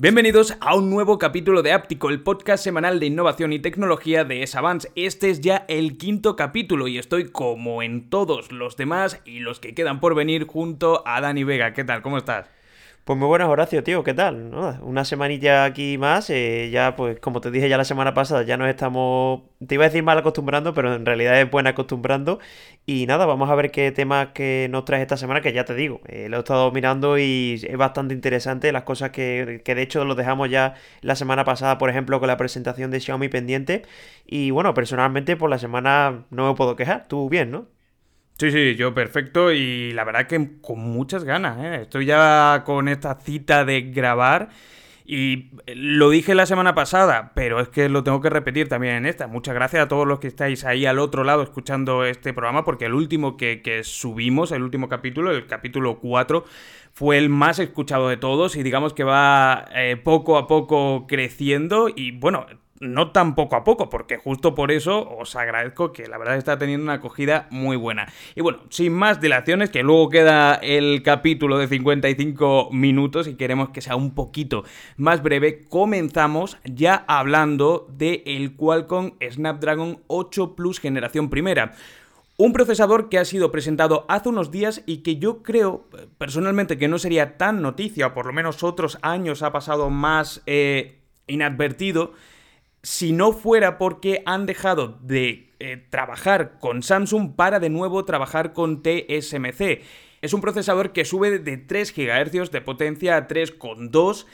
Bienvenidos a un nuevo capítulo de Áptico, el podcast semanal de innovación y tecnología de S-Avance. Este es ya el quinto capítulo y estoy como en todos los demás y los que quedan por venir junto a Dani Vega. ¿Qué tal? ¿Cómo estás? Pues muy buenas, Horacio, tío, ¿qué tal? Una semanilla aquí más, eh, ya pues como te dije ya la semana pasada, ya nos estamos, te iba a decir mal acostumbrando, pero en realidad es buena acostumbrando. Y nada, vamos a ver qué temas que nos traes esta semana, que ya te digo, eh, lo he estado mirando y es bastante interesante las cosas que, que de hecho lo dejamos ya la semana pasada, por ejemplo, con la presentación de Xiaomi pendiente. Y bueno, personalmente por la semana no me puedo quejar, tú bien, ¿no? Sí, sí, yo perfecto y la verdad que con muchas ganas. ¿eh? Estoy ya con esta cita de grabar y lo dije la semana pasada, pero es que lo tengo que repetir también en esta. Muchas gracias a todos los que estáis ahí al otro lado escuchando este programa porque el último que, subimos, el último capítulo, el capítulo 4, fue el más escuchado de todos y digamos que va eh, poco a poco creciendo y bueno no tan poco a poco, porque justo por eso os agradezco que la verdad está teniendo una acogida muy buena. Y bueno, sin más dilaciones, que luego queda el capítulo de 55 minutos y queremos que sea un poquito más breve, comenzamos ya hablando del el Qualcomm Snapdragon 8 Plus generación primera. Un procesador que ha sido presentado hace unos días y que yo creo personalmente que no sería tan noticia, o por lo menos otros años ha pasado más eh, inadvertido, si no fuera porque han dejado de eh, trabajar con Samsung para de nuevo trabajar con TSMC. Es un procesador que sube de 3 GHz de potencia a 3,2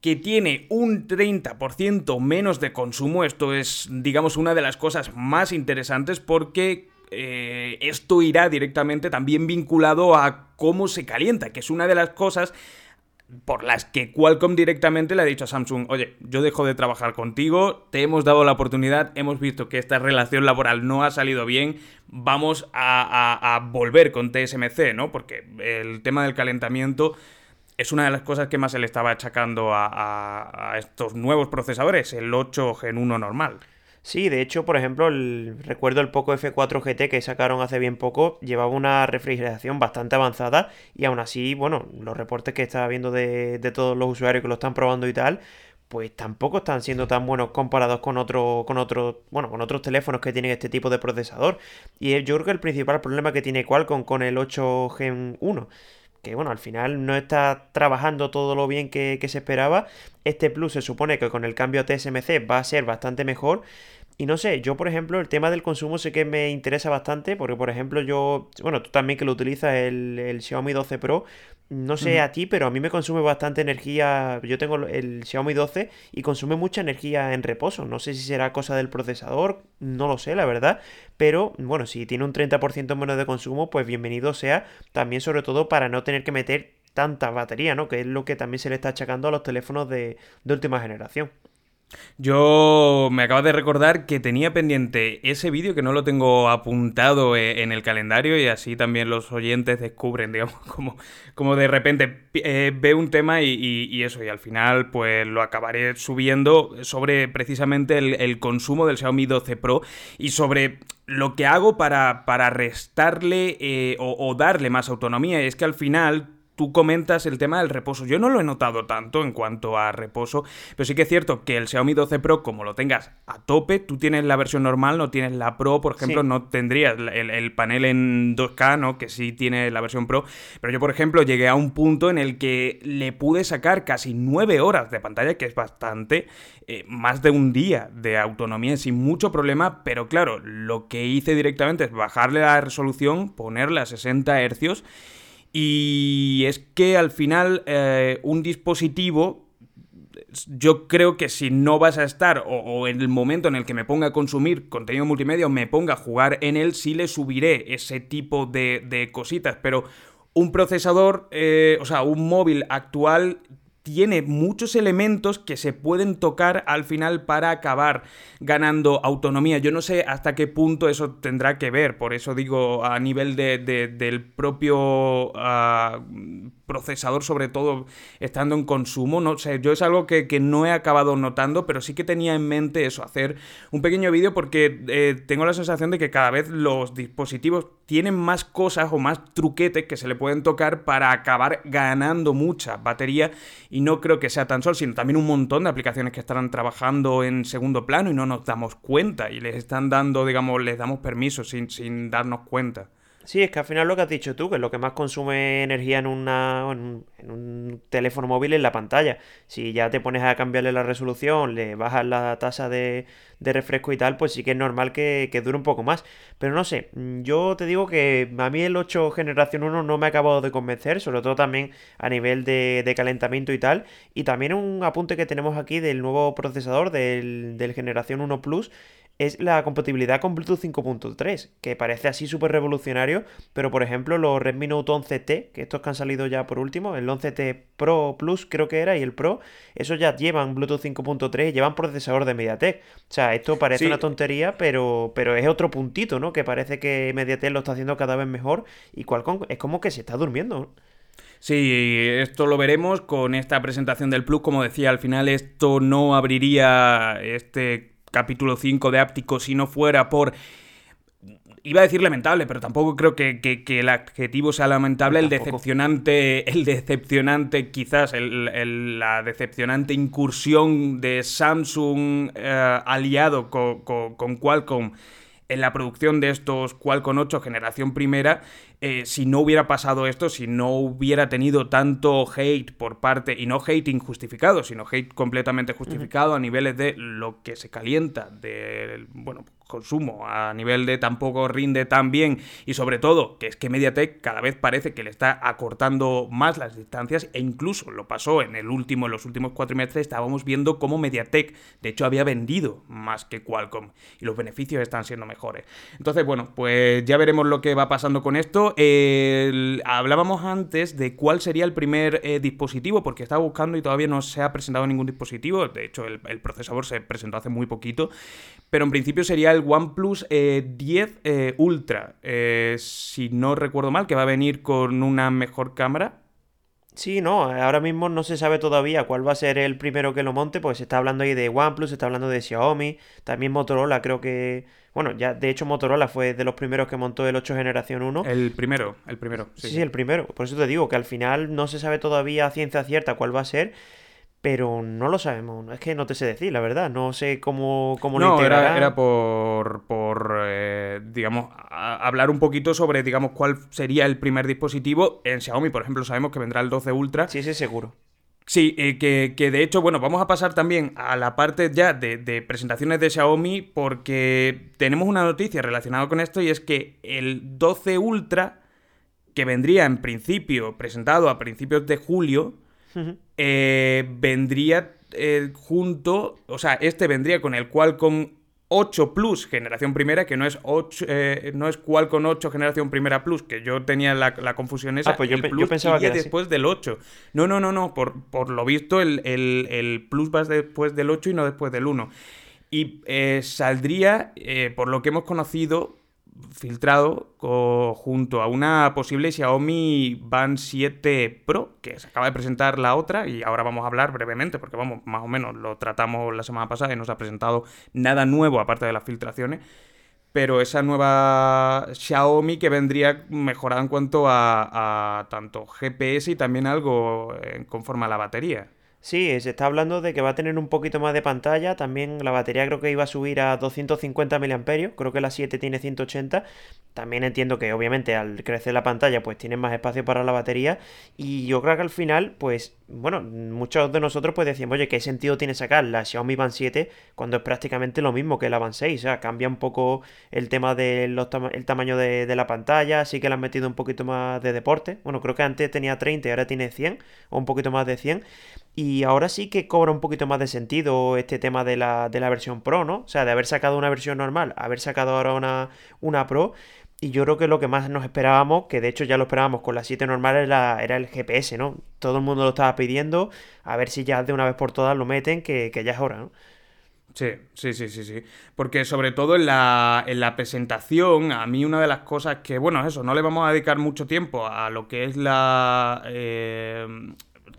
que tiene un 30% menos de consumo. Esto es, digamos, una de las cosas más interesantes porque eh, esto irá directamente también vinculado a cómo se calienta, que es una de las cosas por las que Qualcomm directamente le ha dicho a Samsung, oye, yo dejo de trabajar contigo, te hemos dado la oportunidad, hemos visto que esta relación laboral no ha salido bien, vamos a, volver con TSMC, ¿no? Porque el tema del calentamiento es una de las cosas que más se le estaba achacando a, a estos nuevos procesadores, el 8 Gen 1 normal. Sí, de hecho, por ejemplo, recuerdo el Poco F4 GT que sacaron hace bien poco, llevaba una refrigeración bastante avanzada y aún así, bueno, los reportes que estaba viendo de, de todos los usuarios que lo están probando y tal, pues tampoco están siendo tan buenos comparados con otro, con otro, bueno, con otros teléfonos que tienen este tipo de procesador. Y yo creo que el principal problema que tiene Qualcomm con el 8 Gen 1 que bueno, al final no está trabajando todo lo bien que, se esperaba. Este Plus se supone que con el cambio TSMC va a ser bastante mejor. Y no sé, yo por ejemplo el tema del consumo sé que me interesa bastante porque por ejemplo yo, bueno, tú también que lo utilizas el, el Xiaomi 12 Pro, no sé a ti, pero a mí me consume bastante energía. Yo tengo el Xiaomi 12 y consume mucha energía en reposo. No sé si será cosa del procesador, no lo sé, la verdad. Pero bueno, si tiene un 30% menos de consumo, pues bienvenido sea. También sobre todo para no tener que meter tanta batería, ¿no? Que es lo que también se le está achacando a los teléfonos de, de última generación. Yo me acabo de recordar que tenía pendiente ese vídeo que no lo tengo apuntado eh, en el calendario y así también los oyentes descubren, digamos, como, como de repente eh, ve un tema y, eso, y al final pues lo acabaré subiendo sobre precisamente el, consumo del Xiaomi 12 Pro y sobre lo que hago para, para restarle eh, o, o darle más autonomía. Es que al final tú comentas el tema del reposo. Yo no lo he notado tanto en cuanto a reposo, pero sí que es cierto que el Xiaomi 12 Pro, como lo tengas a tope, tú tienes la versión normal, no tienes la Pro, por ejemplo, no tendrías el, panel en 2K, ¿no? Que sí tiene la versión Pro. Pero yo, por ejemplo, llegué a un punto en el que le pude sacar casi 9 horas de pantalla, que es bastante, eh, más de un día de autonomía sin mucho problema, pero claro, lo que hice directamente es bajarle la resolución, ponerle a 60 Hz y es que al final eh, un dispositivo, yo creo que si no vas a estar o, en el momento en el que me ponga a consumir contenido multimedia o me ponga a jugar en él, sí le subiré ese tipo de, cositas. Pero un procesador, eh, o sea, un móvil actual tiene muchos elementos que se pueden tocar al final para acabar ganando autonomía. Yo no sé hasta qué punto eso tendrá que ver, por eso digo a nivel de, del propio ah, procesador, sobre todo estando en consumo. No sé, yo es algo que, no he acabado notando, pero sí que tenía en mente eso, hacer un pequeño vídeo porque eh, tengo la sensación de que cada vez los dispositivos tienen más cosas o más truquetes que se le pueden tocar para acabar ganando mucha batería y no creo que sea tan solo, sino también un montón de aplicaciones que estarán trabajando en segundo plano y no nos damos cuenta y les están dando, digamos, les damos permiso sin, sin darnos cuenta. Sí, es que al final lo que has dicho tú, que lo que más consume energía en, una, en, un, teléfono móvil es la pantalla. Si ya te pones a cambiarle la resolución, le bajas la tasa de, refresco y tal, pues sí que es normal que, dure un poco más. Pero no sé, yo te digo que a mí el 8 generación 1 no me ha acabado de convencer, sobre todo también a nivel de, de calentamiento y tal. Y también un apunte que tenemos aquí del nuevo procesador del, del generación 1 Plus es la compatibilidad con Bluetooth 5.3, que parece así súper revolucionario, pero por ejemplo los Redmi Note 11T, que estos que han salido ya por último, el 11T Pro Plus creo que era y el Pro, esos ya llevan Bluetooth 5.3 y llevan procesador de MediaTek. O sea, esto parece una tontería, pero, pero es otro puntito, ¿no? Que parece que MediaTek lo está haciendo cada vez mejor y Qualcomm es como que se está durmiendo. Sí, esto lo veremos con esta presentación del Plus. Como decía, al final esto no abriría este capítulo 5 de Áptico si no fuera por iba a decir lamentable, pero tampoco creo que, el adjetivo sea lamentable, el decepcionante, el decepcionante, quizás, la decepcionante incursión de Samsung eh, aliado con, con, Qualcomm en la producción de estos Qualcomm 8 generación primera, eh, si no hubiera pasado esto, si no hubiera tenido tanto hate por parte, y no hate injustificado, sino hate completamente justificado a niveles de lo que se calienta, de, bueno, consumo, a nivel de tampoco rinde tan bien y sobre todo que es que Mediatek cada vez parece que le está acortando más las distancias e incluso lo pasó en el último, en los últimos cuatrimestres estábamos viendo cómo Mediatek de hecho había vendido más que Qualcomm y los beneficios están siendo mejores. Entonces bueno, pues ya veremos lo que va pasando con esto. Hablábamos antes de cuál sería el primer eh, dispositivo porque estaba buscando y todavía no se ha presentado ningún dispositivo, de hecho el, procesador se presentó hace muy poquito, pero en principio sería el OnePlus 10 eh, eh, Ultra, eh, si no recuerdo mal, que va a venir con una mejor cámara. Sí, no, ahora mismo no se sabe todavía cuál va a ser el primero que lo monte, pues se está hablando ahí de OnePlus, se está hablando de Xiaomi, también Motorola, creo que... Bueno, ya de hecho Motorola fue de los primeros que montó el 8 generación 1. El primero, el primero. Sí, sí, el primero. Por eso te digo que al final no se sabe todavía a ciencia cierta cuál va a ser pero no lo sabemos. Es que no te sé decir, la verdad. No sé cómo, cómo no, lo Era, era por, por eh, digamos, hablar un poquito sobre, digamos, cuál sería el primer dispositivo. En Xiaomi, por ejemplo, sabemos que vendrá el 12 Ultra. Sí, sí, seguro. Sí, eh, que, que, de hecho, bueno, vamos a pasar también a la parte ya de, de, presentaciones de Xiaomi porque tenemos una noticia relacionada con esto y es que el 12 Ultra, que vendría en principio presentado a principios de julio, eh, vendría eh, junto, o sea, este vendría con el Qualcomm 8 Plus generación primera, que no es 8, eh, no es Qualcomm 8 generación primera Plus, que yo tenía la, confusión esa. Ah, pues yo, pensaba que después del 8. No, no, no, no, por, por lo visto el, el, Plus va después del 8 y no después del 1. Y saldría, por lo que hemos conocido, filtrado junto a una posible Xiaomi Band 7 Pro, que se acaba de presentar la otra y ahora vamos a hablar brevemente, porque vamos, más o menos lo tratamos la semana pasada y no se ha presentado nada nuevo aparte de las filtraciones. Pero esa nueva Xiaomi que vendría mejorada en cuanto a, tanto GPS y también algo en conforme a la batería. Sí, se está hablando de que va a tener un poquito más de pantalla. También la batería creo que iba a subir a 250 mAh. Creo que la 7 tiene 180. También entiendo que obviamente al crecer la pantalla pues tiene más espacio para la batería. Y yo creo que al final pues bueno, muchos de nosotros pues decíamos, oye, ¿qué sentido tiene sacar la Xiaomi Band 7 cuando es prácticamente lo mismo que la Band 6? O sea, cambia un poco el tema del el tamaño de, de, la pantalla, sí que le han metido un poquito más de deporte. Bueno, creo que antes tenía 30 y ahora tiene 100, o un poquito más de 100. Y ahora sí que cobra un poquito más de sentido este tema de la, de la versión Pro, ¿no? O sea, de haber sacado una versión normal, haber sacado ahora una, una Pro. Y yo creo que lo que más nos esperábamos, que de hecho ya lo esperábamos con la 7 normal, era, era, el GPS, ¿no? Todo el mundo lo estaba pidiendo, a ver si ya de una vez por todas lo meten, que, que ya es hora, ¿no? Sí, sí, sí, sí, sí. Porque sobre todo en la, en la presentación, a mí una de las cosas que, bueno, eso, no le vamos a dedicar mucho tiempo a lo que es la... Eh,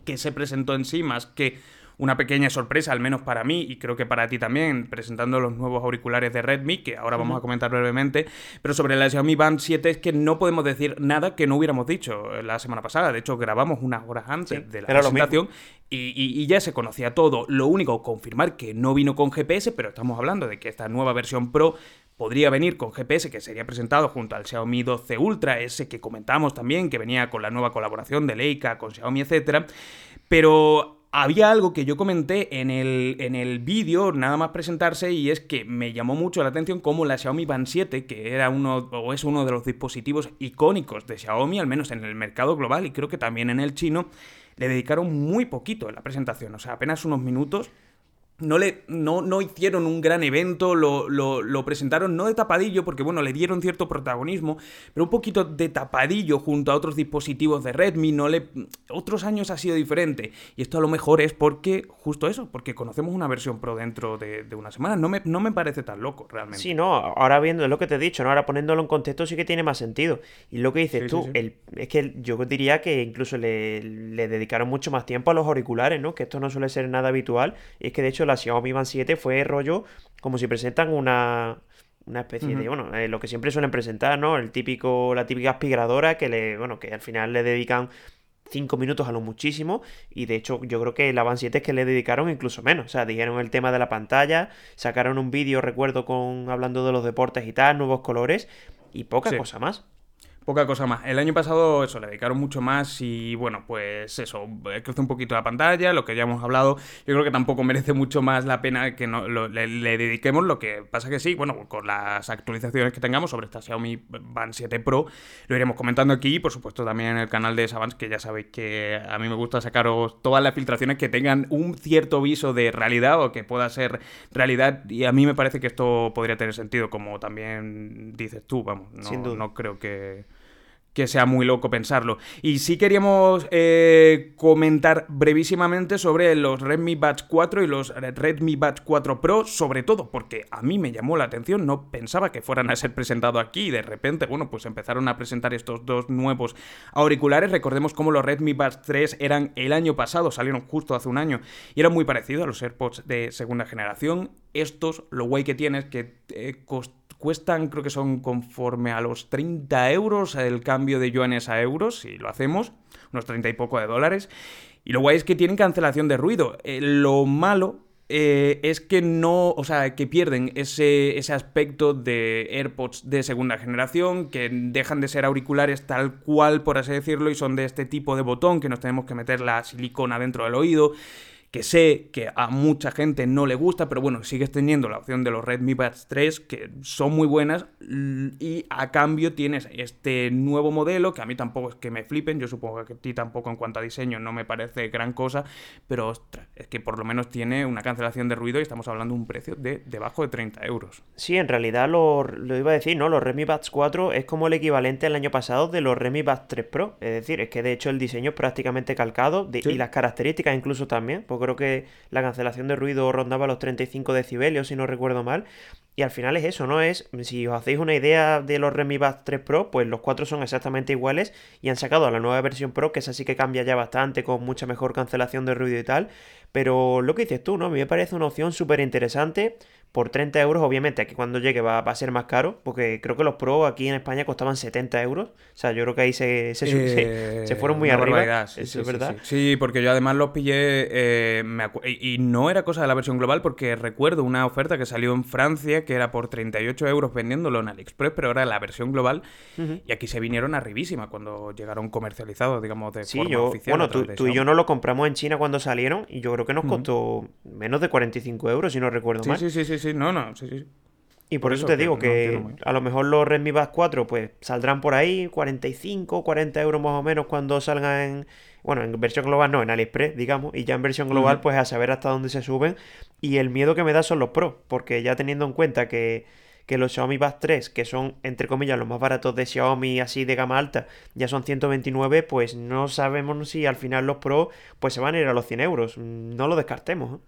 que se presentó en sí, más que una pequeña sorpresa, al menos para mí y creo que para ti también, presentando los nuevos auriculares de Redmi, que ahora vamos a comentar brevemente. Pero sobre la Xiaomi Band 7 es que no podemos decir nada que no hubiéramos dicho la semana pasada. De hecho, grabamos unas horas antes de la presentación y, ya se conocía todo. Lo único, confirmar que no vino con GPS, pero estamos hablando de que esta nueva versión Pro podría venir con GPS que sería presentado junto al Xiaomi 12 Ultra, ese que comentamos también, que venía con la nueva colaboración de Leica con Xiaomi, etcétera. Pero había algo que yo comenté en el, en el vídeo, nada más presentarse, y es que me llamó mucho la atención como la Xiaomi Band 7, que era uno o es uno de los dispositivos icónicos de Xiaomi, al menos en el mercado global y creo que también en el chino, le dedicaron muy poquito en la presentación, o sea, apenas unos minutos no, le, no, no hicieron un gran evento, lo, lo, presentaron no de tapadillo, porque bueno, le dieron cierto protagonismo, pero un poquito de tapadillo junto a otros dispositivos de Redmi, no le... Otros años ha sido diferente, y esto a lo mejor es porque, justo eso, porque conocemos una versión Pro dentro de, una semana, no me, no me parece tan loco realmente. Sí, no, ahora viendo lo que te he dicho, ¿no? ahora poniéndolo en contexto sí que tiene más sentido, y lo que dices tú, El, es que yo diría que incluso le, le dedicaron mucho más tiempo a los auriculares, ¿no? Que esto no suele ser nada habitual, y es que de hecho la Xiaomi Band 7 fue rollo como si presentan una, una especie de, bueno, eh, lo que siempre suelen presentar, ¿no? El típico, la típica aspiradora que le, bueno, que al final le dedican 5 minutos a lo muchísimo y de hecho yo creo que la Band 7 es que le dedicaron incluso menos, o sea, dijeron el tema de la pantalla, sacaron un vídeo, recuerdo, con hablando de los deportes y tal, nuevos colores y poca cosa más. Poca cosa más. El año pasado, eso, le dedicaron mucho más y bueno, pues eso, eh, crece un poquito la pantalla, lo que ya hemos hablado. Yo creo que tampoco merece mucho más la pena que no, le, dediquemos. Lo que pasa que sí, bueno, con las actualizaciones que tengamos sobre esta Xiaomi Band 7 Pro, lo iremos comentando aquí y por supuesto también en el canal de Savans, que ya sabéis que a mí me gusta sacaros todas las filtraciones que tengan un cierto viso de realidad o que pueda ser realidad. Y a mí me parece que esto podría tener sentido, como también dices tú, vamos, no, no creo que que sea muy loco pensarlo. Y sí queríamos eh, comentar brevísimamente sobre los Redmi Buds 4 y los Redmi Buds 4 Pro, sobre todo porque a mí me llamó la atención, no pensaba que fueran a ser presentados aquí y de repente, bueno, pues empezaron a presentar estos dos nuevos auriculares. Recordemos cómo los Redmi Buds 3 eran el año pasado, salieron justo hace un año y eran muy parecidos a los AirPods de segunda generación. Estos, lo guay que tiene es que eh, cuestan, creo que son conforme a los 30 euros el cambio de yuanes a euros, si lo hacemos, unos 30 y poco de dólares. Y lo guay es que tienen cancelación de ruido. Eh, lo malo eh, es que no, o sea, que pierden ese, ese, aspecto de AirPods de segunda generación, que dejan de ser auriculares tal cual, por así decirlo, y son de este tipo de botón que nos tenemos que meter la silicona dentro del oído que sé que a mucha gente no le gusta, pero bueno, sigues teniendo la opción de los Redmi Buds 3, que son muy buenas, y a cambio tienes este nuevo modelo, que a mí tampoco es que me flipen, yo supongo que a ti tampoco en cuanto a diseño no me parece gran cosa, pero ostras, es que por lo menos tiene una cancelación de ruido y estamos hablando de un precio de debajo de 30 euros. Sí, en realidad lo, iba a decir, ¿no? Los Redmi Buds 4 es como el equivalente el año pasado de los Redmi Buds 3 Pro, es decir, es que de hecho el diseño es prácticamente calcado y las características incluso también, porque creo que la cancelación de ruido rondaba los 35 decibelios, si no recuerdo mal. Y al final es eso, ¿no? Es, si os hacéis una idea de los Redmi Buds 3 Pro, pues los cuatro son exactamente iguales y han sacado la nueva versión Pro, que esa sí que cambia ya bastante, con mucha mejor cancelación de ruido y tal. Pero lo que dices tú, ¿no? A mí me parece una opción súper interesante por 30 euros, obviamente aquí cuando llegue va, a ser más caro, porque creo que los Pro aquí en España costaban 70 euros. O sea, yo creo que ahí se, se, eh, fueron muy arriba. Sí, Eso es verdad. Sí, porque yo además los pillé eh, y, no era cosa de la versión global, porque recuerdo una oferta que salió en Francia que era por 38 euros vendiéndolo en AliExpress, pero era la versión global. Y aquí se vinieron arribísima cuando llegaron comercializados, digamos, de forma yo, oficial. Bueno, tú, y yo no lo compramos en China cuando salieron y yo creo que nos costó menos de 45 euros, si no recuerdo mal. Sí, sí, sí, sí, no, no, sí, sí. Y por, eso, te digo que, a lo mejor los Redmi Buds 4 pues saldrán por ahí 45, 40 euros más o menos cuando salgan en, bueno, en versión global no, en AliExpress, digamos, y ya en versión global pues a saber hasta dónde se suben. Y el miedo que me da son los Pro, porque ya teniendo en cuenta que, que los Xiaomi Buds 3, que son entre comillas los más baratos de Xiaomi así de gama alta, ya son 129, pues no sabemos si al final los Pro pues se van a ir a los 100 euros. No lo descartemos.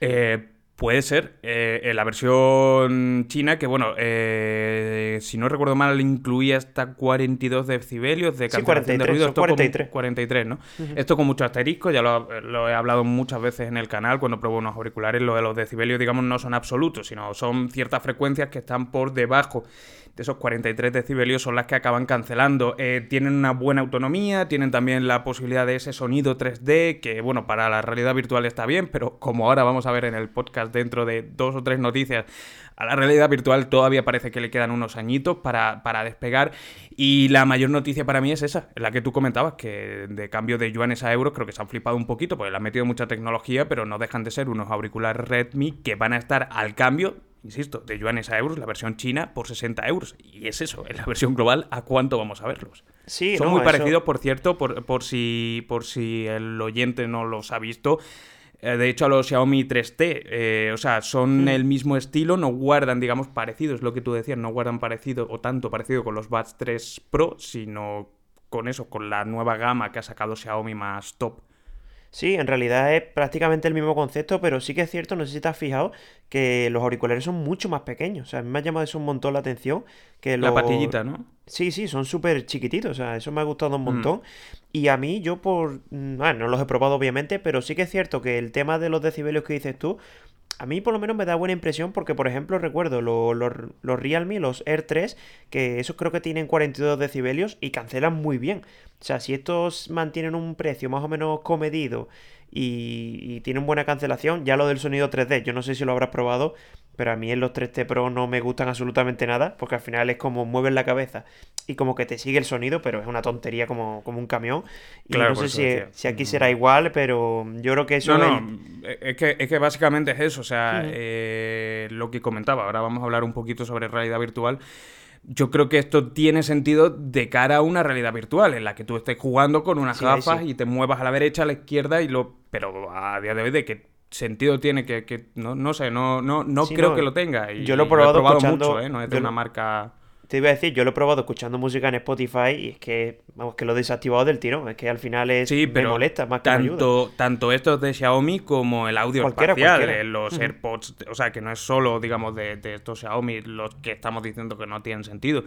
¿eh? eh Puede ser. Eh, en la versión china, que bueno, eh, si no recuerdo mal, incluía hasta 42 decibelios de cancelación de ruido. Esto 43. 43, ¿no? Esto con mucho asterisco, ya lo, he hablado muchas veces en el canal cuando pruebo unos auriculares. Lo de los decibelios, digamos, no son absolutos, sino son ciertas frecuencias que están por debajo de esos 43 decibelios son las que acaban cancelando. Eh, tienen una buena autonomía, tienen también la posibilidad de ese sonido 3D, que bueno, para la realidad virtual está bien, pero como ahora vamos a ver en el podcast dentro de dos o tres noticias, a la realidad virtual todavía parece que le quedan unos añitos para, para despegar. Y la mayor noticia para mí es esa, la que tú comentabas, que de cambio de yuanes a euros creo que se han flipado un poquito, porque le han metido mucha tecnología, pero no dejan de ser unos auriculares Redmi que van a estar al cambio insisto, de yuanes a euros, la versión china por 60 euros. Y es eso, en la versión global, ¿a cuánto vamos a verlos? Sí, Son muy parecidos, por cierto, por, por, si, por si el oyente no los ha visto. Eh, de hecho, a los Xiaomi 3T, eh, o sea, son mm. el mismo estilo, no guardan, digamos, parecido, es lo que tú decías, no guardan parecido o tanto parecido con los Buds 3 Pro, sino con eso, con la nueva gama que ha sacado Xiaomi más top. Sí, en realidad es prácticamente el mismo concepto, pero sí que es cierto, no sé si te has fijado, que los auriculares son mucho más pequeños. O sea, a mí me ha llamado eso un montón la atención. Que La patillita, ¿no? Sí, sí, son súper chiquititos. O sea, eso me ha gustado un mm. montón. Y a mí, yo por... Mm, bueno, no los he probado obviamente, pero sí que es cierto que el tema de los decibelios que dices tú, a mí por lo menos me da buena impresión porque, por ejemplo, recuerdo los, los, Realme, los Air 3, que esos creo que tienen 42 decibelios y cancelan muy bien. O sea, si estos mantienen un precio más o menos comedido y, tienen buena cancelación, ya lo del sonido 3D, yo no sé si lo habrás probado, pero a mí en los 3T Pro no me gustan absolutamente nada, porque al final es como mueves la cabeza y como que te sigue el sonido, pero es una tontería como, como un camión. Y no sé si, aquí será igual, pero yo creo que eso... No, no, es, que, es que básicamente es eso, o sea, eh, lo que comentaba, ahora vamos a hablar un poquito sobre realidad virtual yo creo que esto tiene sentido de cara a una realidad virtual, en la que tú estés jugando con unas gafas y te muevas a la derecha, a la izquierda, y lo. Pero a día de hoy, ¿de qué sentido tiene que, no, no sé, no, no, no creo que lo tenga. Y, yo lo he probado, mucho, ¿eh? No es de una marca. Te iba a decir, yo lo he probado escuchando música en Spotify y es que, vamos, que lo he desactivado del tiro. Es que al final es, sí, pero me molesta más que tanto, Tanto estos de Xiaomi como el audio espacial, eh, los AirPods, o sea, que no es solo, digamos, de, de estos Xiaomi los que estamos diciendo que no tienen sentido.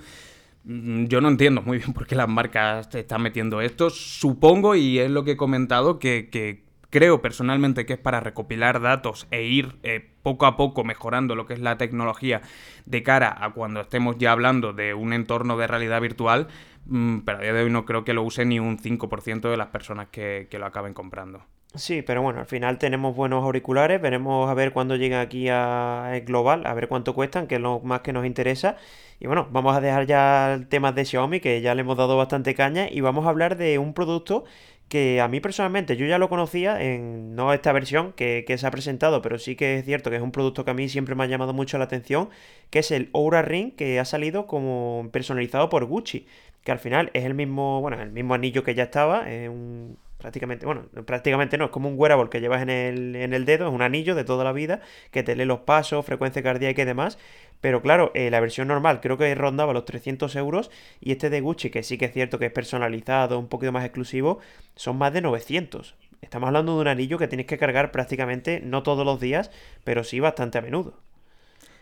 Mm, yo no entiendo muy bien por qué las marcas están metiendo esto. Supongo, y es lo que he comentado, que, que creo personalmente que es para recopilar datos e ir eh, poco a poco mejorando lo que es la tecnología de cara a cuando estemos ya hablando de un entorno de realidad virtual, mm, pero a día de hoy no creo que lo use ni un 5% de las personas que, lo acaben comprando. Sí, pero bueno, al final tenemos buenos auriculares, veremos a ver cuándo llega aquí a Global, a ver cuánto cuestan, que es lo más que nos interesa. Y bueno, vamos a dejar ya el tema de Xiaomi, que ya le hemos dado bastante caña, y vamos a hablar de un producto que a mí personalmente yo ya lo conocía en no esta versión que, se ha presentado, pero sí que es cierto que es un producto que a mí siempre me ha llamado mucho la atención, que es el Aura Ring que ha salido como personalizado por Gucci, que al final es el mismo, bueno, el mismo anillo que ya estaba, es un prácticamente, bueno, prácticamente no, es como un wearable que llevas en el, en el dedo, es un anillo de toda la vida que te lee los pasos, frecuencia cardíaca y demás. Pero claro, eh, la versión normal creo que rondaba los 300 euros y este de Gucci, que sí que es cierto que es personalizado, un poquito más exclusivo, son más de 900. Estamos hablando de un anillo que tienes que cargar prácticamente no todos los días, pero sí bastante a menudo.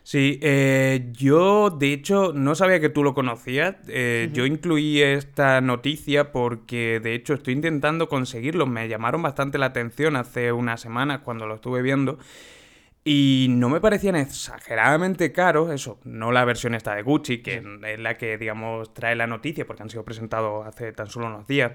Sí, eh, yo de hecho no sabía que tú lo conocías. Eh, yo incluí esta noticia porque de hecho estoy intentando conseguirlo. Me llamaron bastante la atención hace unas semanas cuando lo estuve viendo. Y no me parecían exageradamente caros, eso, no la versión esta de Gucci, que es la que, digamos, trae la noticia porque han sido presentados hace tan solo unos días.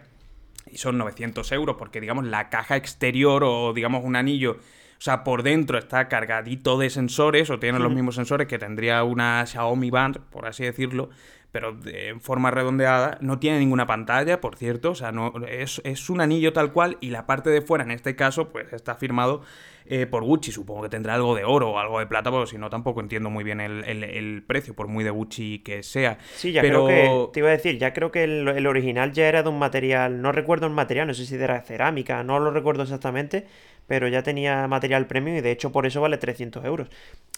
Y son 900 euros porque, digamos, la caja exterior o, digamos, un anillo sea, por dentro está cargadito de sensores o tiene los mismos sensores que tendría una Xiaomi Band, por así decirlo, pero en forma redondeada. No tiene ninguna pantalla, por cierto, o sea, no, es, es, un anillo tal cual y la parte de fuera, en este caso, pues está firmado eh, por Gucci. Supongo que tendrá algo de oro o algo de plata, pero si no, tampoco entiendo muy bien el, precio, por muy de Gucci que sea. Sí, ya creo que, te iba a decir, ya creo que el, original ya era de un material, no recuerdo el material, no sé si era cerámica, no lo recuerdo exactamente, pero ya tenía material premium y de hecho por eso vale 300 euros.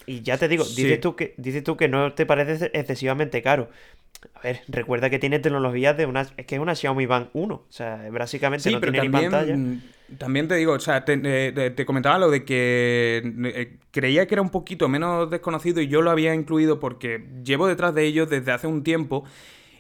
Y ya te digo, dices, tú que, dices tú que no te parece excesivamente caro. A ver, recuerda que tiene tecnologías de una. Es que es una Xiaomi Band 1. O sea, básicamente no tiene ni pantalla También te digo, o sea, te, te comentaba lo de que creía que era un poquito menos desconocido y yo lo había incluido porque llevo detrás de ellos desde hace un tiempo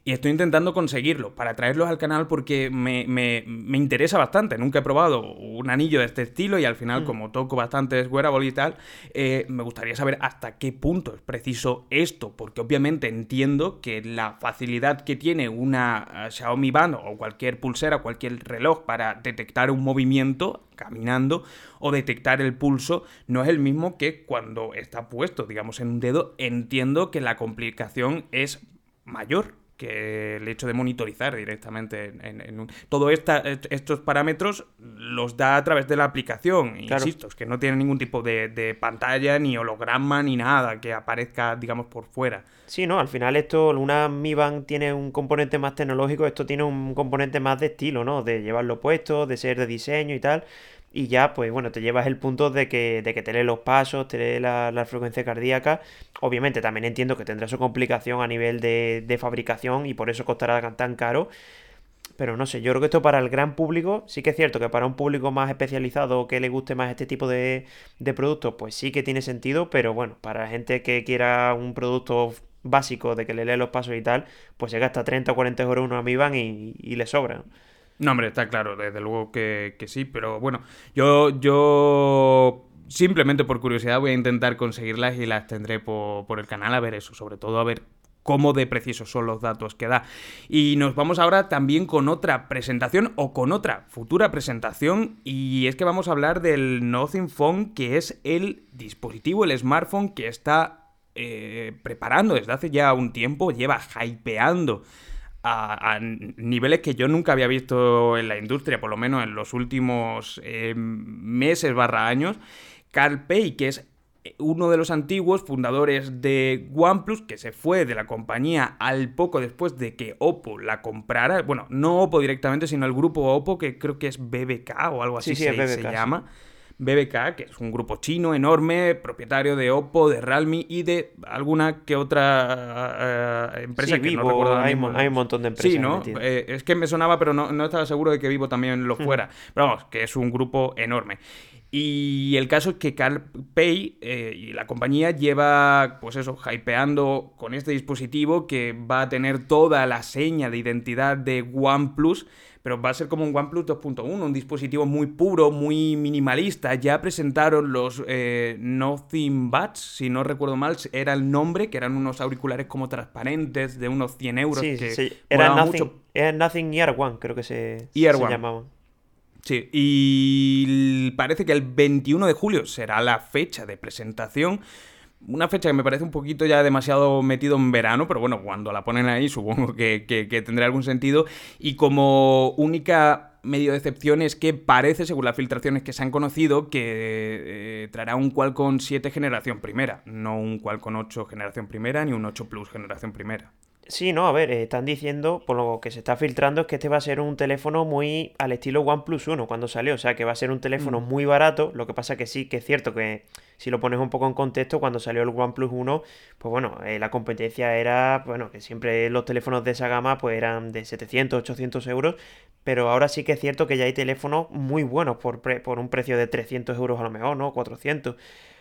y estoy intentando conseguirlo para traerlos al canal porque me, interesa bastante. Nunca he probado un anillo de este estilo y al final, mm. como toco bastante wearable y tal, eh, me gustaría saber hasta qué punto es preciso esto, porque obviamente entiendo que la facilidad que tiene una eh, Xiaomi Band o cualquier pulsera, cualquier reloj para detectar un movimiento caminando o detectar el pulso no es el mismo que cuando está puesto, digamos, en un dedo. Entiendo que la complicación es mayor que el hecho de monitorizar directamente en, un... Todos estos parámetros los da a través de la aplicación, insisto, es que no tiene ningún tipo de, pantalla, ni holograma, ni nada que aparezca, digamos, por fuera. Sí, no, al final esto, una Mi Band tiene un componente más tecnológico, esto tiene un componente más de estilo, ¿no? De llevarlo puesto, de ser de diseño y tal y ya, pues bueno, te llevas el punto de que, de que te lee los pasos, te lee la, frecuencia cardíaca. Obviamente también entiendo que tendrá su complicación a nivel de, fabricación y por eso costará tan caro. Pero no sé, yo creo que esto para el gran público, sí que es cierto que para un público más especializado que le guste más este tipo de, de productos, pues sí que tiene sentido, pero bueno, para gente que quiera un producto básico de que le lee los pasos y tal, pues se gasta 30 o 40 euros uno a mi van y, y le sobran. No, hombre, está claro, desde luego que, sí, pero bueno, yo, yo simplemente por curiosidad voy a intentar conseguirlas y las tendré por, el canal a ver eso, sobre todo a ver cómo de precisos son los datos que da. Y nos vamos ahora también con otra presentación o con otra futura presentación y es que vamos a hablar del Nothing Phone, que es el dispositivo, el smartphone que está eh, preparando desde hace ya un tiempo, lleva hypeando a, niveles que yo nunca había visto en la industria, por lo menos en los últimos eh, meses barra años. Carl Pei, que es uno de los antiguos fundadores de OnePlus, que se fue de la compañía al poco después de que Oppo la comprara. Bueno, no Oppo directamente, sino el grupo Oppo, que creo que es BBK o algo así se, llama. BBK, que es un grupo chino enorme, propietario de Oppo, de Realme y de alguna que otra eh, empresa que no recuerdo hay, hay, un montón de empresas. Sí, ¿no? Eh, es que me sonaba, pero no, estaba seguro de que Vivo también lo fuera. Pero vamos, que es un grupo enorme. Y el caso es que CarPay eh, y la compañía lleva, pues eso, hypeando con este dispositivo que va a tener toda la seña de identidad de OnePlus pero va a ser como un OnePlus 2.1, un dispositivo muy puro, muy minimalista. Ya presentaron los eh, Nothing Buds, si no recuerdo mal, era el nombre, que eran unos auriculares como transparentes de unos 100 euros. Sí, que sí, era nothing, era nothing Ear One, creo que se, Ear se llamaban. Sí, y parece que el 21 de julio será la fecha de presentación una fecha que me parece un poquito ya demasiado metido en verano, pero bueno, cuando la ponen ahí supongo que, que, tendrá algún sentido. Y como única medio de excepción es que parece, según las filtraciones que se han conocido, que eh, traerá un Qualcomm 7 generación primera, no un Qualcomm 8 generación primera ni un 8 Plus generación primera. Sí, no, a ver, están diciendo, por lo que se está filtrando, es que este va a ser un teléfono muy al estilo OnePlus 1 cuando salió, o sea, que va a ser un teléfono mm. muy barato, lo que pasa que sí, que es cierto que si lo pones un poco en contexto, cuando salió el OnePlus 1, pues bueno, eh, la competencia era, bueno, que siempre los teléfonos de esa gama pues eran de 700, 800 euros, pero ahora sí que es cierto que ya hay teléfonos muy buenos por, por un precio de 300 euros a lo mejor, ¿no? 400.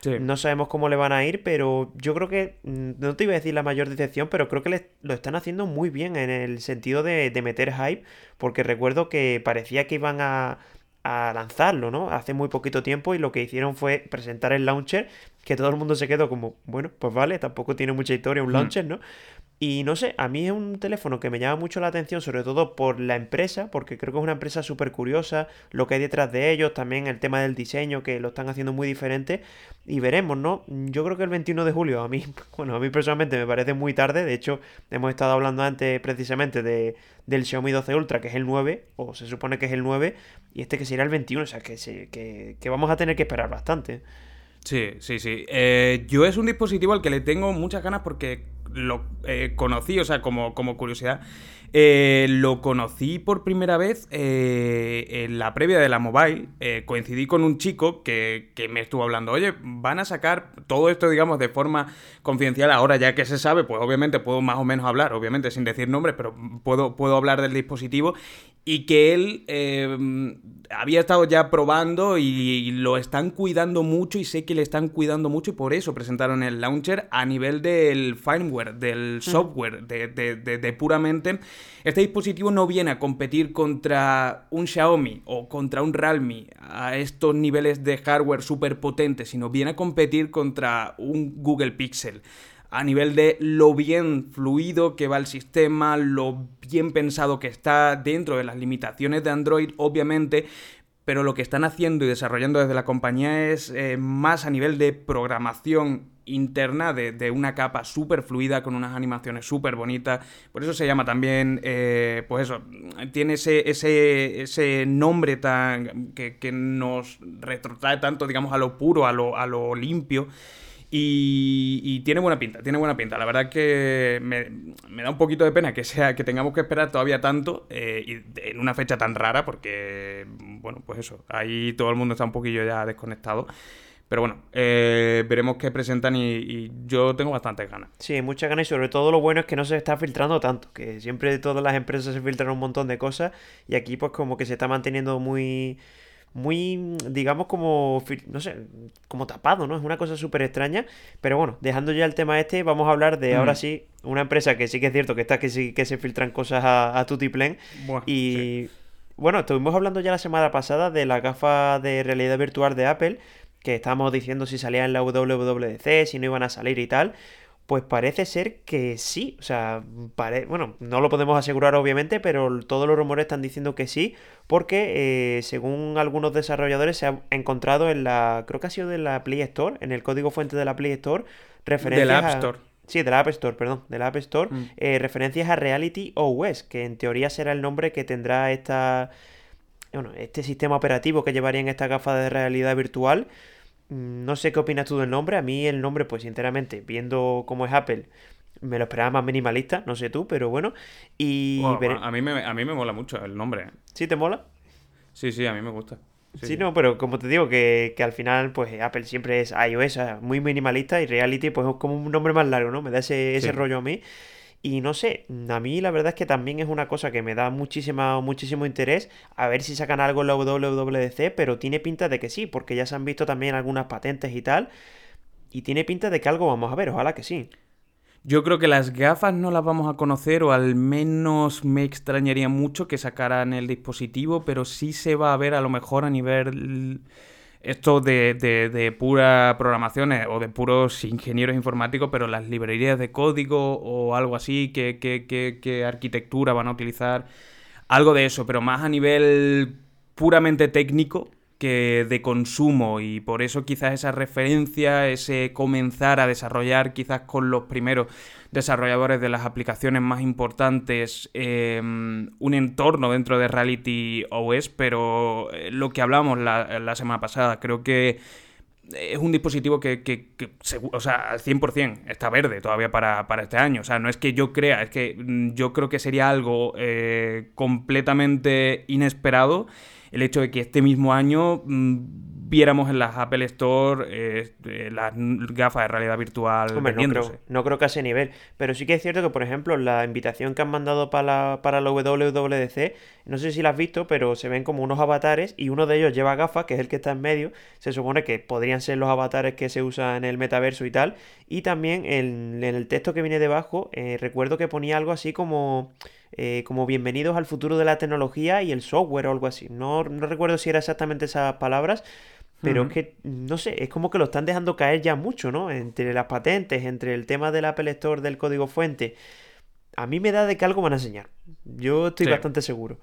No sabemos cómo le van a ir, pero yo creo que, mm, no te iba a decir la mayor decepción, pero creo que lo están haciendo muy bien en el sentido de, meter hype, porque recuerdo que parecía que iban a, a lanzarlo, ¿no? Hace muy poquito tiempo y lo que hicieron fue presentar el launcher, que todo el mundo se quedó como, bueno, pues vale, tampoco tiene mucha historia un hmm. launcher, ¿no? Y no sé, a mí es un teléfono que me llama mucho la atención, sobre todo por la empresa, porque creo que es una empresa súper curiosa, lo que hay detrás de ellos, también el tema del diseño, que lo están haciendo muy diferente, y veremos, ¿no? Yo creo que el 21 de julio, a mí, bueno, a mí personalmente me parece muy tarde, de hecho, hemos estado hablando antes precisamente de, del Xiaomi 12 Ultra, que es el 9, o se supone que es el 9, y este que será el 21, o sea, que, que, vamos a tener que esperar bastante. Sí, sí, sí. Eh, yo es un dispositivo al que le tengo muchas ganas porque lo eh, conocí, o sea, como, como curiosidad, eh, lo conocí por primera vez eh, en la previa de la mobile. coincidí con un chico que, que, me estuvo hablando, oye, van a sacar todo esto, digamos, de forma confidencial. Ahora ya que se sabe, pues obviamente puedo más o menos hablar, obviamente sin decir nombres, pero puedo, puedo hablar del dispositivo. Y que él eh, había estado ya probando y, lo están cuidando mucho y sé que le están cuidando mucho y por eso presentaron el launcher a nivel del firmware, del software, de, de, puramente... Este dispositivo no viene a competir contra un Xiaomi o contra un Realme a estos niveles de hardware súper potentes, sino viene a competir contra un Google Pixel a nivel de lo bien fluido que va el sistema, lo bien pensado que está dentro de las limitaciones de Android, obviamente, pero lo que están haciendo y desarrollando desde la compañía es eh, más a nivel de programación interna de, una capa súper fluida con unas animaciones súper bonitas. Por eso se llama también, eh, pues eso, tiene ese, ese, nombre tan que, nos retrotrae tanto, digamos, a lo puro, a lo limpio. Y, tiene buena pinta, tiene buena pinta. La verdad que me, da un poquito de pena que sea que tengamos que esperar todavía tanto eh, y en una fecha tan rara, porque, bueno, pues eso, ahí todo el mundo está un poquillo ya desconectado. Pero bueno, eh, veremos qué presentan y, yo tengo bastantes ganas. Sí, muchas ganas y sobre todo lo bueno es que no se está filtrando tanto, que siempre todas las empresas se filtran un montón de cosas y aquí pues como que se está manteniendo muy muy, digamos, como, no sé, como tapado, ¿no? Es una cosa súper extraña. Pero bueno, dejando ya el tema este, vamos a hablar de ahora sí, una empresa que sí que es cierto que está que sí que se filtran cosas a, a Tutiplen. y bueno, estuvimos hablando ya la semana pasada de la gafa de realidad virtual de Apple, que estábamos diciendo si salía en la WWDC, si no iban a salir y tal. Pues parece ser que sí, o sea, bueno, no lo podemos asegurar obviamente, pero todos los rumores están diciendo que sí, porque eh, según algunos desarrolladores se ha encontrado en la, creo que ha sido de la Play Store, en el código fuente de la Play Store, referencias de la App Store. sí, de la App Store, perdón, de la App Store, mm. eh, referencias a Reality OS, que en teoría será el nombre que tendrá esta, bueno, este sistema operativo que llevaría en esta gafa de realidad virtual. Mm, no sé qué opinas tú del nombre. A mí el nombre, pues sinceramente, viendo cómo es Apple, me lo esperaba más minimalista, no sé tú, pero bueno. Y a, mí me, a mí me mola mucho el nombre. ¿Sí te mola? Sí, sí, a mí me gusta. Sí, no, pero como te digo, que, al final, pues Apple siempre es iOS, muy minimalista y Reality, pues es como un nombre más largo, ¿no? Me da ese, ese rollo a mí. Y no sé, a mí la verdad es que también es una cosa que me da muchísimo interés a ver si sacan algo en la WWDC, pero tiene pinta de que sí, porque ya se han visto también algunas patentes y tal. Y tiene pinta de que algo vamos a ver, ojalá que sí. Yo creo que las gafas no las vamos a conocer, o al menos me extrañaría mucho que sacaran el dispositivo, pero sí se va a ver a lo mejor a nivel esto de, de, pura programación eh, o de puros ingenieros informáticos, pero las librerías de código o algo así, ¿qué, qué, arquitectura van a utilizar? Algo de eso, pero más a nivel puramente técnico de consumo y por eso quizás esa referencia, ese comenzar a desarrollar quizás con los primeros desarrolladores de las aplicaciones más importantes em, un entorno dentro de Reality OS, pero eh, lo que hablamos la, semana pasada, creo que es un dispositivo que, o sea, al 100% está verde todavía para, este año. O sea, no es que yo crea, es que mm, yo creo que sería algo eh, completamente inesperado el hecho de que este mismo año mm, viéramos en las Apple Store eh, las gafas de realidad virtual no creo, no creo, que a ese nivel, pero sí que es cierto que, por ejemplo, la invitación que han mandado para la, para la WWDC, no sé si la has visto, pero se ven como unos avatares y uno de ellos lleva gafas, que es el que está en medio, se supone que podrían ser los avatares que se usan en el metaverso y tal, y también en, el texto que viene debajo, eh, recuerdo que ponía algo así como... Eh, como bienvenidos al futuro de la tecnología y el software o algo así. No, no recuerdo si era exactamente esas palabras, pero es que, no sé, es como que lo están dejando caer ya mucho, ¿no? Entre las patentes, entre el tema del Apple Store, del código fuente. A mí me da de que algo van a enseñar. Yo estoy bastante seguro.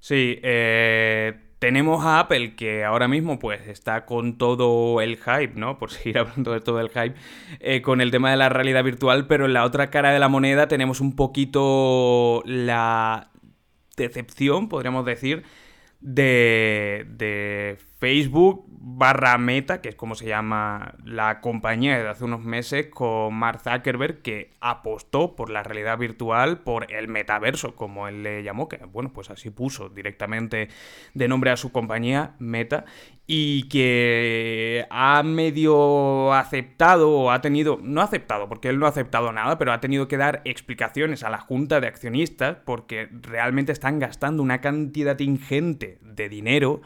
Sí, eh, tenemos a Apple que ahora mismo pues está con todo el hype, ¿no? Por seguir hablando de todo el hype, eh, con el tema de la realidad virtual, pero en la otra cara de la moneda tenemos un poquito la decepción, podríamos decir, de, de Facebook barra Meta, que es como se llama la compañía de hace unos meses, con Mark Zuckerberg, que apostó por la realidad virtual, por el metaverso, como él le llamó, que bueno, pues así puso directamente de nombre a su compañía, Meta, y que ha medio aceptado o ha tenido, no aceptado, porque él no ha aceptado nada, pero ha tenido que dar explicaciones a la junta de accionistas porque realmente están gastando una cantidad ingente de dinero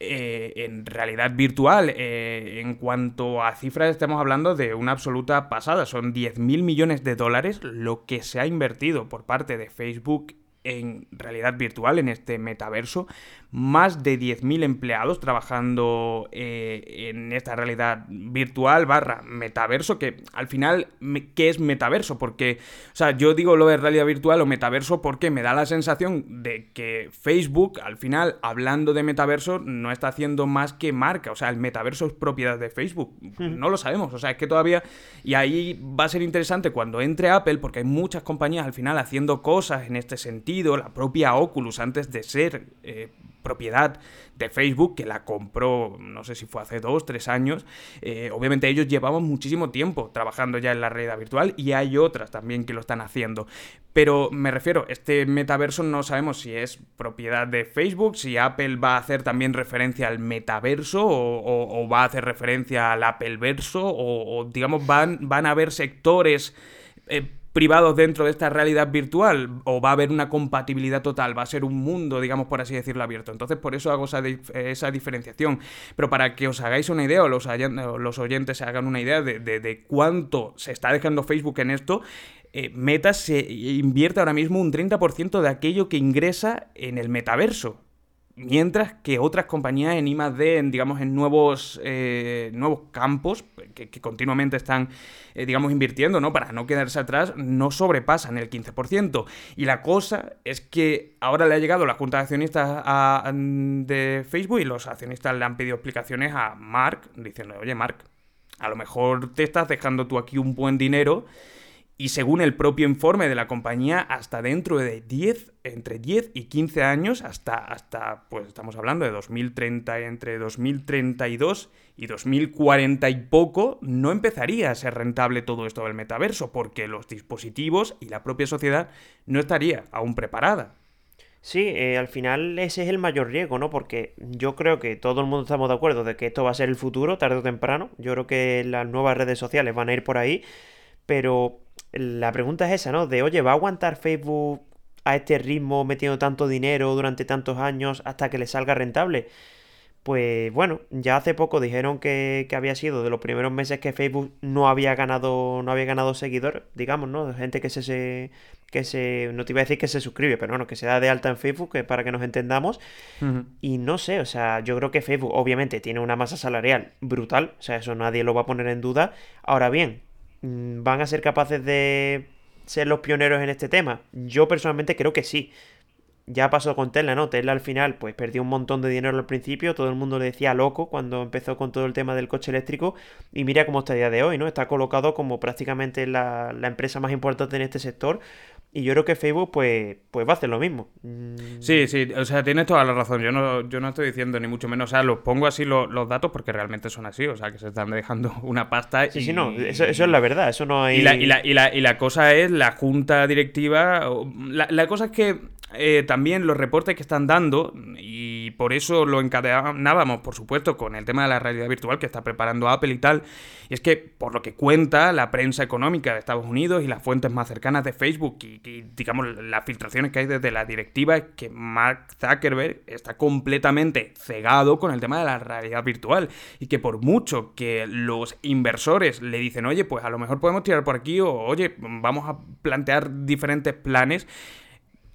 eh, en realidad virtual. Eh, en cuanto a cifras, estamos hablando de una absoluta pasada. Son 10.000 millones de dólares lo que se ha invertido por parte de Facebook en realidad virtual, en este metaverso, más de 10.000 empleados trabajando eh, en esta realidad virtual barra metaverso, que al final, ¿qué es metaverso? Porque, o sea, yo digo lo de realidad virtual o metaverso porque me da la sensación de que Facebook, al final, hablando de metaverso, no está haciendo más que marca, o sea, el metaverso es propiedad de Facebook, no lo sabemos, o sea, es que todavía, y ahí va a ser interesante cuando entre Apple, porque hay muchas compañías al final haciendo cosas en este sentido, la propia Oculus antes de ser... Eh, propiedad de Facebook, que la compró, no sé si fue hace dos, tres años. Eh, obviamente ellos llevaban muchísimo tiempo trabajando ya en la realidad virtual y hay otras también que lo están haciendo. Pero me refiero, este metaverso no sabemos si es propiedad de Facebook, si Apple va a hacer también referencia al metaverso o, va a hacer referencia al Apple verso o, digamos van, van a haber sectores... Eh, privados dentro de esta realidad virtual o va a haber una compatibilidad total, va a ser un mundo, digamos por así decirlo, abierto. Entonces por eso hago esa, diferenciación. Pero para que os hagáis una idea o los, los oyentes se hagan una idea de, cuánto se está dejando Facebook en esto, eh, Meta se invierte ahora mismo un 30% de aquello que ingresa en el metaverso mientras que otras compañías en I+.D., en, digamos, en nuevos, eh, nuevos campos que, continuamente están, eh, digamos, invirtiendo, ¿no? Para no quedarse atrás, no sobrepasan el 15%. Y la cosa es que ahora le ha llegado la junta de accionistas de Facebook y los accionistas le han pedido explicaciones a Mark, diciendo, oye, Mark, a lo mejor te estás dejando tú aquí un buen dinero y según el propio informe de la compañía, hasta dentro de 10, entre 10 y 15 años, hasta, hasta pues estamos hablando de 2030, entre 2032 y 2040 y poco, no empezaría a ser rentable todo esto del metaverso, porque los dispositivos y la propia sociedad no estaría aún preparada. Sí, eh, al final ese es el mayor riesgo, ¿no? Porque yo creo que todo el mundo estamos de acuerdo de que esto va a ser el futuro, tarde o temprano. Yo creo que las nuevas redes sociales van a ir por ahí, pero la pregunta es esa, ¿no? De, oye, ¿va a aguantar Facebook a este ritmo metiendo tanto dinero durante tantos años hasta que le salga rentable? Pues bueno, ya hace poco dijeron que, había sido de los primeros meses que Facebook no había ganado, no había ganado seguidores, digamos, ¿no? Gente que se, que se, no te iba a decir que se suscribe, pero bueno, que se da de alta en Facebook, que para que nos entendamos. Y no sé, o sea, yo creo que Facebook obviamente tiene una masa salarial brutal, o sea, eso nadie lo va a poner en duda. Ahora bien, ¿Van a ser capaces de ser los pioneros en este tema? Yo personalmente creo que sí. Ya pasó con Tesla, ¿no? Tesla al final pues perdió un montón de dinero al principio, todo el mundo le decía loco cuando empezó con todo el tema del coche eléctrico y mira cómo está a día de hoy, ¿no? Está colocado como prácticamente la empresa más importante en este sector y yo creo que Facebook, pues, pues va a hacer lo mismo. Mm. Sí, sí, o sea, tienes toda la razón. Yo no, yo no estoy diciendo ni mucho menos, o sea, los pongo así los datos porque realmente son así, o sea, que se están dejando una pasta. Sí, sí, no, eso, es la verdad, eso no hay. Y la, y la, y la, y la cosa es la junta directiva. La, la cosa es que eh, también los reportes que están dando, y por eso lo encadenábamos, por supuesto, con el tema de la realidad virtual que está preparando Apple y tal, y es que, por lo que cuenta la prensa económica de Estados Unidos y las fuentes más cercanas de Facebook y, digamos, las filtraciones que hay desde la directiva, es que Mark Zuckerberg está completamente cegado con el tema de la realidad virtual, y que por mucho que los inversores le dicen, oye, pues a lo mejor podemos tirar por aquí, o oye, vamos a plantear diferentes planes,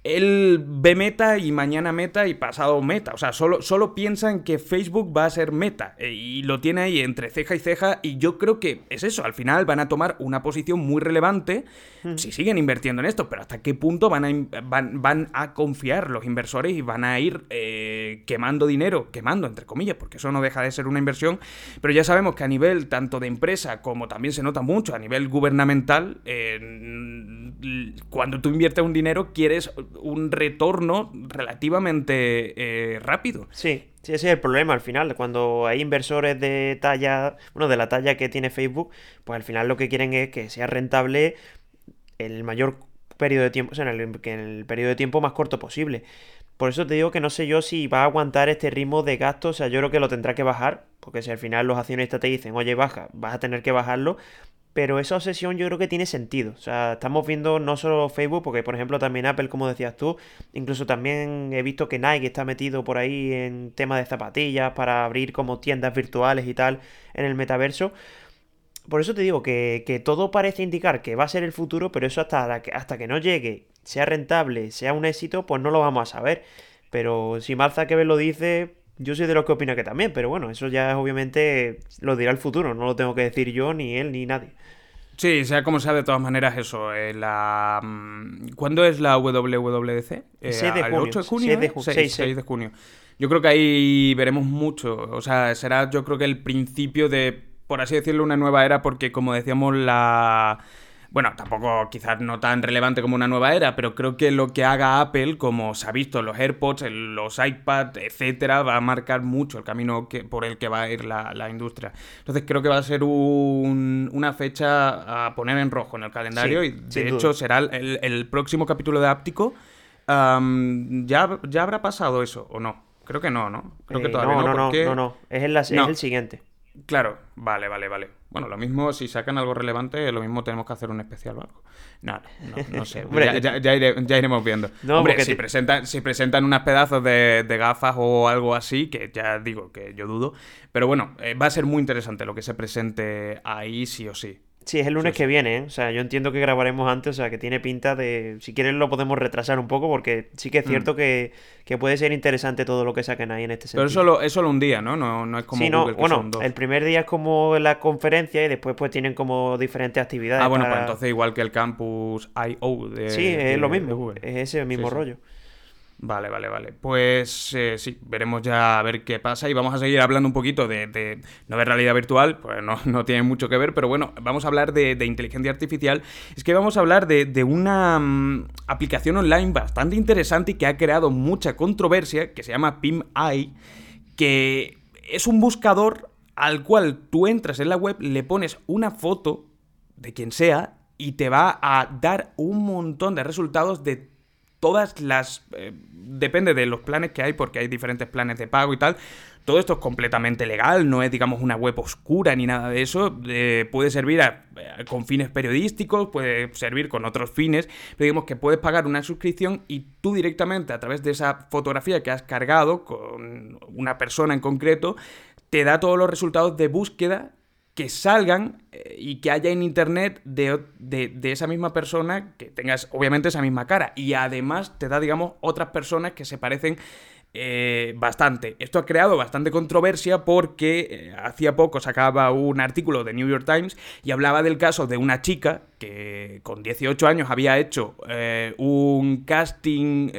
él ve meta y mañana meta y pasado meta. O sea, solo, solo piensa en que Facebook va a ser meta. Eh, y lo tiene ahí entre ceja y ceja. Y yo creo que es eso. Al final van a tomar una posición muy relevante si siguen invirtiendo en esto. Pero hasta qué punto van a, van, a confiar los inversores y van a ir eh, quemando dinero. Quemando, entre comillas, porque eso no deja de ser una inversión. Pero ya sabemos que a nivel tanto de empresa como también se nota mucho a nivel gubernamental, cuando tú inviertes un dinero quieres un retorno relativamente eh, rápido. Sí, sí, ese es el problema al final. Cuando hay inversores de talla, bueno, de la talla que tiene Facebook, pues al final lo que quieren es que sea rentable el mayor periodo de tiempo, o sea, en el, en el periodo de tiempo más corto posible. Por eso te digo que no sé yo si va a aguantar este ritmo de gasto. O sea, yo creo que lo tendrá que bajar. Porque si al final los accionistas te dicen, oye, baja, vas a tener que bajarlo. Pero esa obsesión yo creo que tiene sentido. O sea, estamos viendo no solo Facebook, porque por ejemplo también Apple, como decías tú, incluso también he visto que Nike está metido por ahí en tema de zapatillas para abrir como tiendas virtuales y tal en el metaverso. Por eso te digo que, que todo parece indicar que va a ser el futuro, pero eso hasta, hasta que no llegue sea rentable, sea un éxito, pues no lo vamos a saber. Pero si Mark Zuckerberg lo dice, yo soy de los que opina que también, pero bueno, eso ya obviamente lo dirá el futuro, no lo tengo que decir yo, ni él, ni nadie. Sí, sea como sea, de todas maneras, eso. Eh, la... Mm, ¿Cuándo es la WWDC? Eh, 6 de junio. 8 de junio? 6 de, ju 6, 6, 6 de junio. Yo creo que ahí veremos mucho. O sea, será yo creo que el principio de, por así decirlo, una nueva era, porque como decíamos, la bueno, tampoco quizás no tan relevante como una nueva era, pero creo que lo que haga Apple, como se ha visto en los AirPods, en los iPads, etcétera, va a marcar mucho el camino que, por el que va a ir la, la industria. Entonces creo que va a ser un, una fecha a poner en rojo en el calendario Sí, y de hecho duda. será el, el próximo capítulo de Áptico. ¿ya, ¿Ya habrá pasado eso o no? Creo que no, ¿no? Creo que Eh, todavía no, no, no, no, porque- no, no, es, el siguiente. Claro, vale, vale, vale. Bueno, lo mismo, si sacan algo relevante, lo mismo tenemos que hacer un especial o algo. No, no, no sé. Hombre, ya, ya- ya ire- ya iremos viendo. No, Hombre, si, te- presentan, si presentan unos pedazos de, de gafas o algo así, que ya digo que yo dudo. Pero bueno, eh, va a ser muy interesante lo que se presente ahí, sí o sí. Sí, es el lunes Sí, que viene, ¿eh? O sea, yo entiendo que grabaremos antes, o sea, que tiene pinta de... Si quieres lo podemos retrasar un poco, porque sí que es cierto que, que puede ser interesante todo lo que saquen ahí en este sentido. Mm. Pero es solo, es solo un día, ¿no? No, no es como sí, no, Google, que bueno, son dos. el primer día es como la conferencia y después pues tienen como diferentes actividades. Ah, bueno, para- pues entonces igual que el Campus I.O. de Sí, es de- lo mismo, es ese mismo rollo. Vale, vale, vale. Pues eh, sí, veremos ya a ver qué pasa y vamos a seguir hablando un poquito de, no de realidad virtual, pues no, no tiene mucho que ver, pero bueno, vamos a hablar de, inteligencia artificial. Es que vamos a hablar de, de una mm, aplicación online bastante interesante y que ha creado mucha controversia, que se llama PimEye, que es un buscador al cual tú entras en la web, le pones una foto de quien sea y te va a dar un montón de resultados de todas las... eh, depende de los planes que hay, porque hay diferentes planes de pago y tal. Todo esto es completamente legal, no es, digamos, una web oscura ni nada de eso. Eh, puede servir a- eh, con fines periodísticos, puede servir con otros fines, pero digamos que puedes pagar una suscripción y tú directamente, a través de esa fotografía que has cargado con una persona en concreto, te da todos los resultados de búsqueda que salgan eh, y que haya en internet de, de- esa misma persona, que tengas obviamente esa misma cara. Y además te da, digamos, otras personas que se parecen eh, bastante. Esto ha creado bastante controversia porque eh, hacía poco sacaba un artículo de New York Times y hablaba del caso de una chica que con 18 años había hecho eh, un casting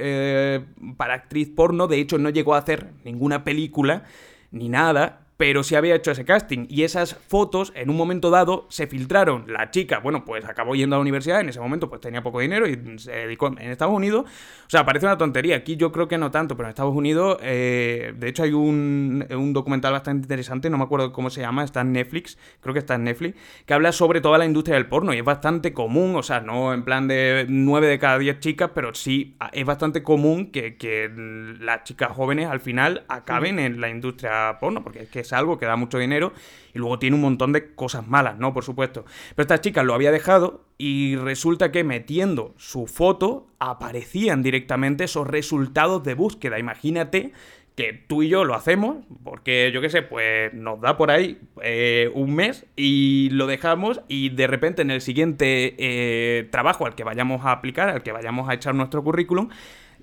para actriz porno. De hecho, no llegó a hacer ninguna película ni nada, pero sí había hecho ese casting. Y esas fotos, en un momento dado, se filtraron. La chica, bueno, pues acabó yendo a la universidad, en ese momento pues tenía poco dinero y se dedicó en Estados Unidos. O sea, parece una tontería. Aquí yo creo que no tanto, pero en Estados Unidos, eh, de hecho hay un, un documental bastante interesante, no me acuerdo cómo se llama, está en Netflix, creo que está en Netflix, que habla sobre toda la industria del porno y es bastante común, o sea, no en plan de 9 de cada 10 chicas, pero sí ah, es bastante común que, que las chicas jóvenes al final acaben en la industria porno, porque es que es algo que da mucho dinero y luego tiene un montón de cosas malas, ¿no? Por supuesto. Pero esta chica lo había dejado y resulta que metiendo su foto aparecían directamente esos resultados de búsqueda. Imagínate que tú y yo lo hacemos, porque yo qué sé, pues nos da por ahí eh, un mes y lo dejamos y de repente en el siguiente eh, trabajo al que vayamos a aplicar, al que vayamos a echar nuestro currículum,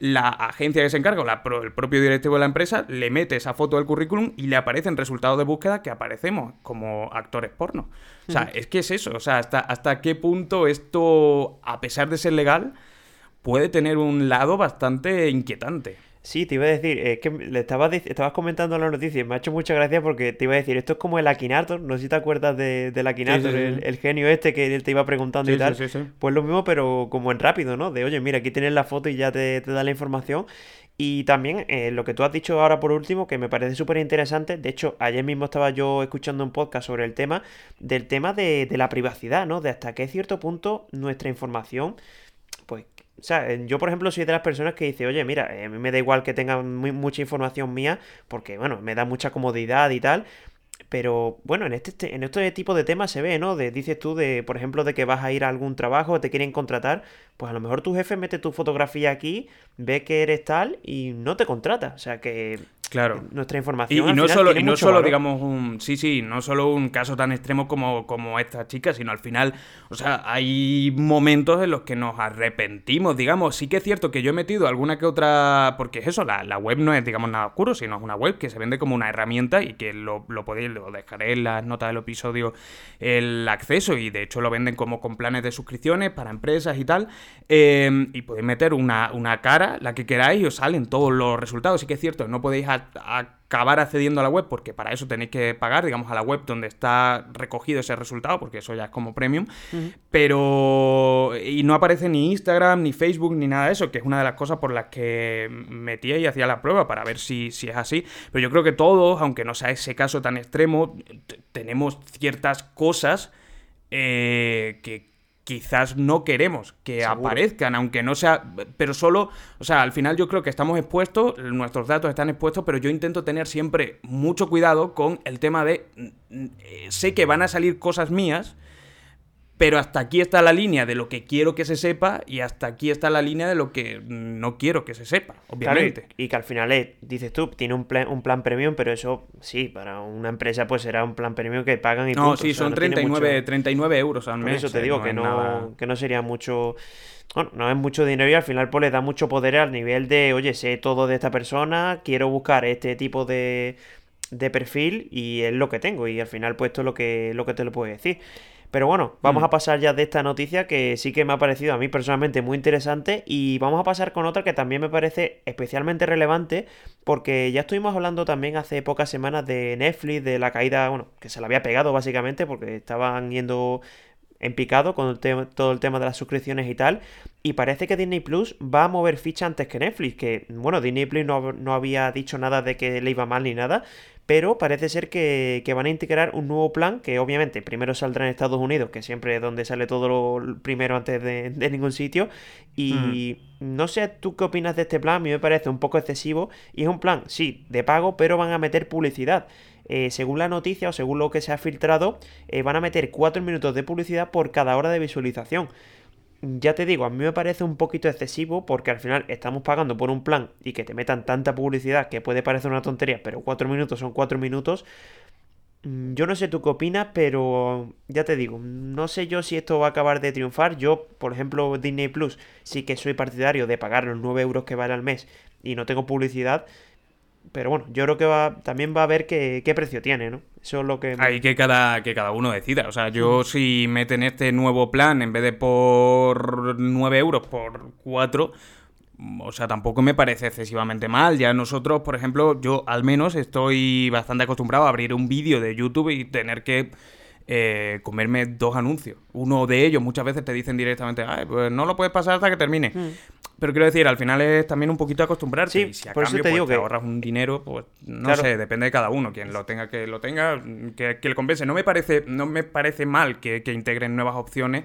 la agencia que se encarga, o la el propio directivo de la empresa, le mete esa foto del currículum y le aparecen resultados de búsqueda que aparecemos como actores porno. O sea, es que es eso. O sea, hasta, hasta qué punto esto, a pesar de ser legal, puede tener un lado bastante inquietante. Sí, te iba a decir, es que le estabas, estabas comentando la noticia y me ha hecho mucha gracia porque te iba a decir, esto es como el Akinator, no sé si te acuerdas de, del Akinator, El, genio este que él te iba preguntando y tal. Pues lo mismo, pero como en rápido, ¿no? De, oye, mira, aquí tienes la foto y ya te, da la información. Y también eh, lo que tú has dicho ahora por último, que me parece súper interesante, de hecho, ayer mismo estaba yo escuchando un podcast sobre el tema, del tema de, de la privacidad, ¿no? De hasta qué cierto punto nuestra información o sea, yo por ejemplo soy de las personas que dice, oye, mira, eh, a mí me da igual que tengan mucha información mía, porque bueno, me da mucha comodidad y tal, pero bueno, en este, en este tipo de temas se ve, ¿no? Dices tú, de, por ejemplo, de que vas a ir a algún trabajo, te quieren contratar, pues a lo mejor tu jefe mete tu fotografía aquí, ve que eres tal y no te contrata. O sea que Claro. Nuestra información. Y, no solo, y no solo digamos, un. Sí, sí, no solo un caso tan extremo como, como esta chica, sino al final, o sea, hay momentos en los que nos arrepentimos, digamos. Sí que es cierto que yo he metido alguna que otra. Porque es eso, la, web no es, digamos, nada oscuro, sino es una web que se vende como una herramienta y que lo, lo podéis, lo dejaré en las notas del episodio el acceso y de hecho lo venden como con planes de suscripciones para empresas y tal. Em, y podéis meter una, una cara, la que queráis, y os salen todos los resultados. Sí que es cierto, no podéis acabar accediendo a la web porque para eso tenéis que pagar, digamos, a la web donde está recogido ese resultado, porque eso ya es como premium. Pero. Y no aparece ni Instagram, ni Facebook, ni nada de eso, que es una de las cosas por las que metía y hacía la prueba para ver si, si es así. Pero yo creo que todos, aunque no sea ese caso tan extremo, tenemos ciertas cosas eh, que quizás no queremos que aparezcan, aunque no sea, pero solo, o sea, al final yo creo que estamos expuestos, nuestros datos están expuestos, pero yo intento tener siempre mucho cuidado con el tema de, sé que van a salir cosas mías, pero hasta aquí está la línea de lo que quiero que se sepa y hasta aquí está la línea de lo que no quiero que se sepa, obviamente. y, que al final es, dices tú, tiene un plan, un plan premium, pero eso sí, para una empresa pues será un plan premium que pagan y No, sí, son 39, 39 euros al mes. Por eso te digo que, no, que no sería mucho... Bueno, no es mucho dinero y al final pues le da mucho poder al nivel de, oye, sé todo de esta persona, quiero buscar este tipo de, de perfil y es lo que tengo y al final pues esto es lo que, lo que te lo puedo decir. Pero bueno, vamos mm. a pasar ya de esta noticia que sí que me ha parecido a mí personalmente muy interesante y vamos a pasar con otra que también me parece especialmente relevante porque ya estuvimos hablando también hace pocas semanas de Netflix, de la caída, bueno, que se la había pegado básicamente porque estaban yendo en picado con todo el tema de las suscripciones y tal. Y parece que Disney Plus va a mover ficha antes que Netflix. Que, bueno, Disney Plus no, no, había dicho nada de que le iba mal ni nada pero parece ser que, van a integrar un nuevo plan que obviamente primero saldrá en Estados Unidos, que siempre es donde sale todo lo primero antes de, ningún sitio. Y no sé tú qué opinas de este plan, a mí me parece un poco excesivo y es un plan, sí, de pago, pero van a meter publicidad. Eh, según la noticia o según lo que se ha filtrado, eh, van a meter 4 minutos de publicidad por cada hora de visualización ya te digo, a mí me parece un poquito excesivo porque al final estamos pagando por un plan y que te metan tanta publicidad que puede parecer una tontería, pero cuatro minutos son cuatro minutos. Mm, yo no sé tú qué opinas, pero ya te digo, no sé yo si esto va a acabar de triunfar. Yo, por ejemplo, Disney Plus, sí que soy partidario de pagar los 9 euros que vale al mes y no tengo publicidad. Pero bueno, yo creo que va, también va a ver qué, precio tiene, ¿no? Eso es lo que... Hay que cada, que cada uno decida. O sea, yo mm. si meten este nuevo plan, en vez de por 9 euros, por 4, o sea, tampoco me parece excesivamente mal. Ya nosotros, por ejemplo, yo al menos estoy bastante acostumbrado a abrir un vídeo de YouTube y tener que eh, comerme dos anuncios. Uno de ellos muchas veces te dicen directamente, pues no lo puedes pasar hasta que termine. Mm. Pero quiero decir, al final es también un poquito acostumbrarse. y si a cambio te, pues, te ahorras un dinero, pues no sé, depende de cada uno. Quien lo tenga, que lo tenga, que, le compense. No me parece, no me parece mal que, que integren nuevas opciones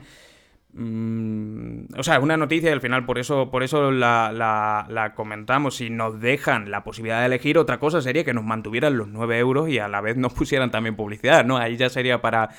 Mm, o sea, es una noticia y al final por eso, por eso la, comentamos. Si nos dejan la posibilidad de elegir, otra cosa sería que nos mantuvieran los 9 euros y a la vez nos pusieran también publicidad, ¿no? Ahí ya sería para,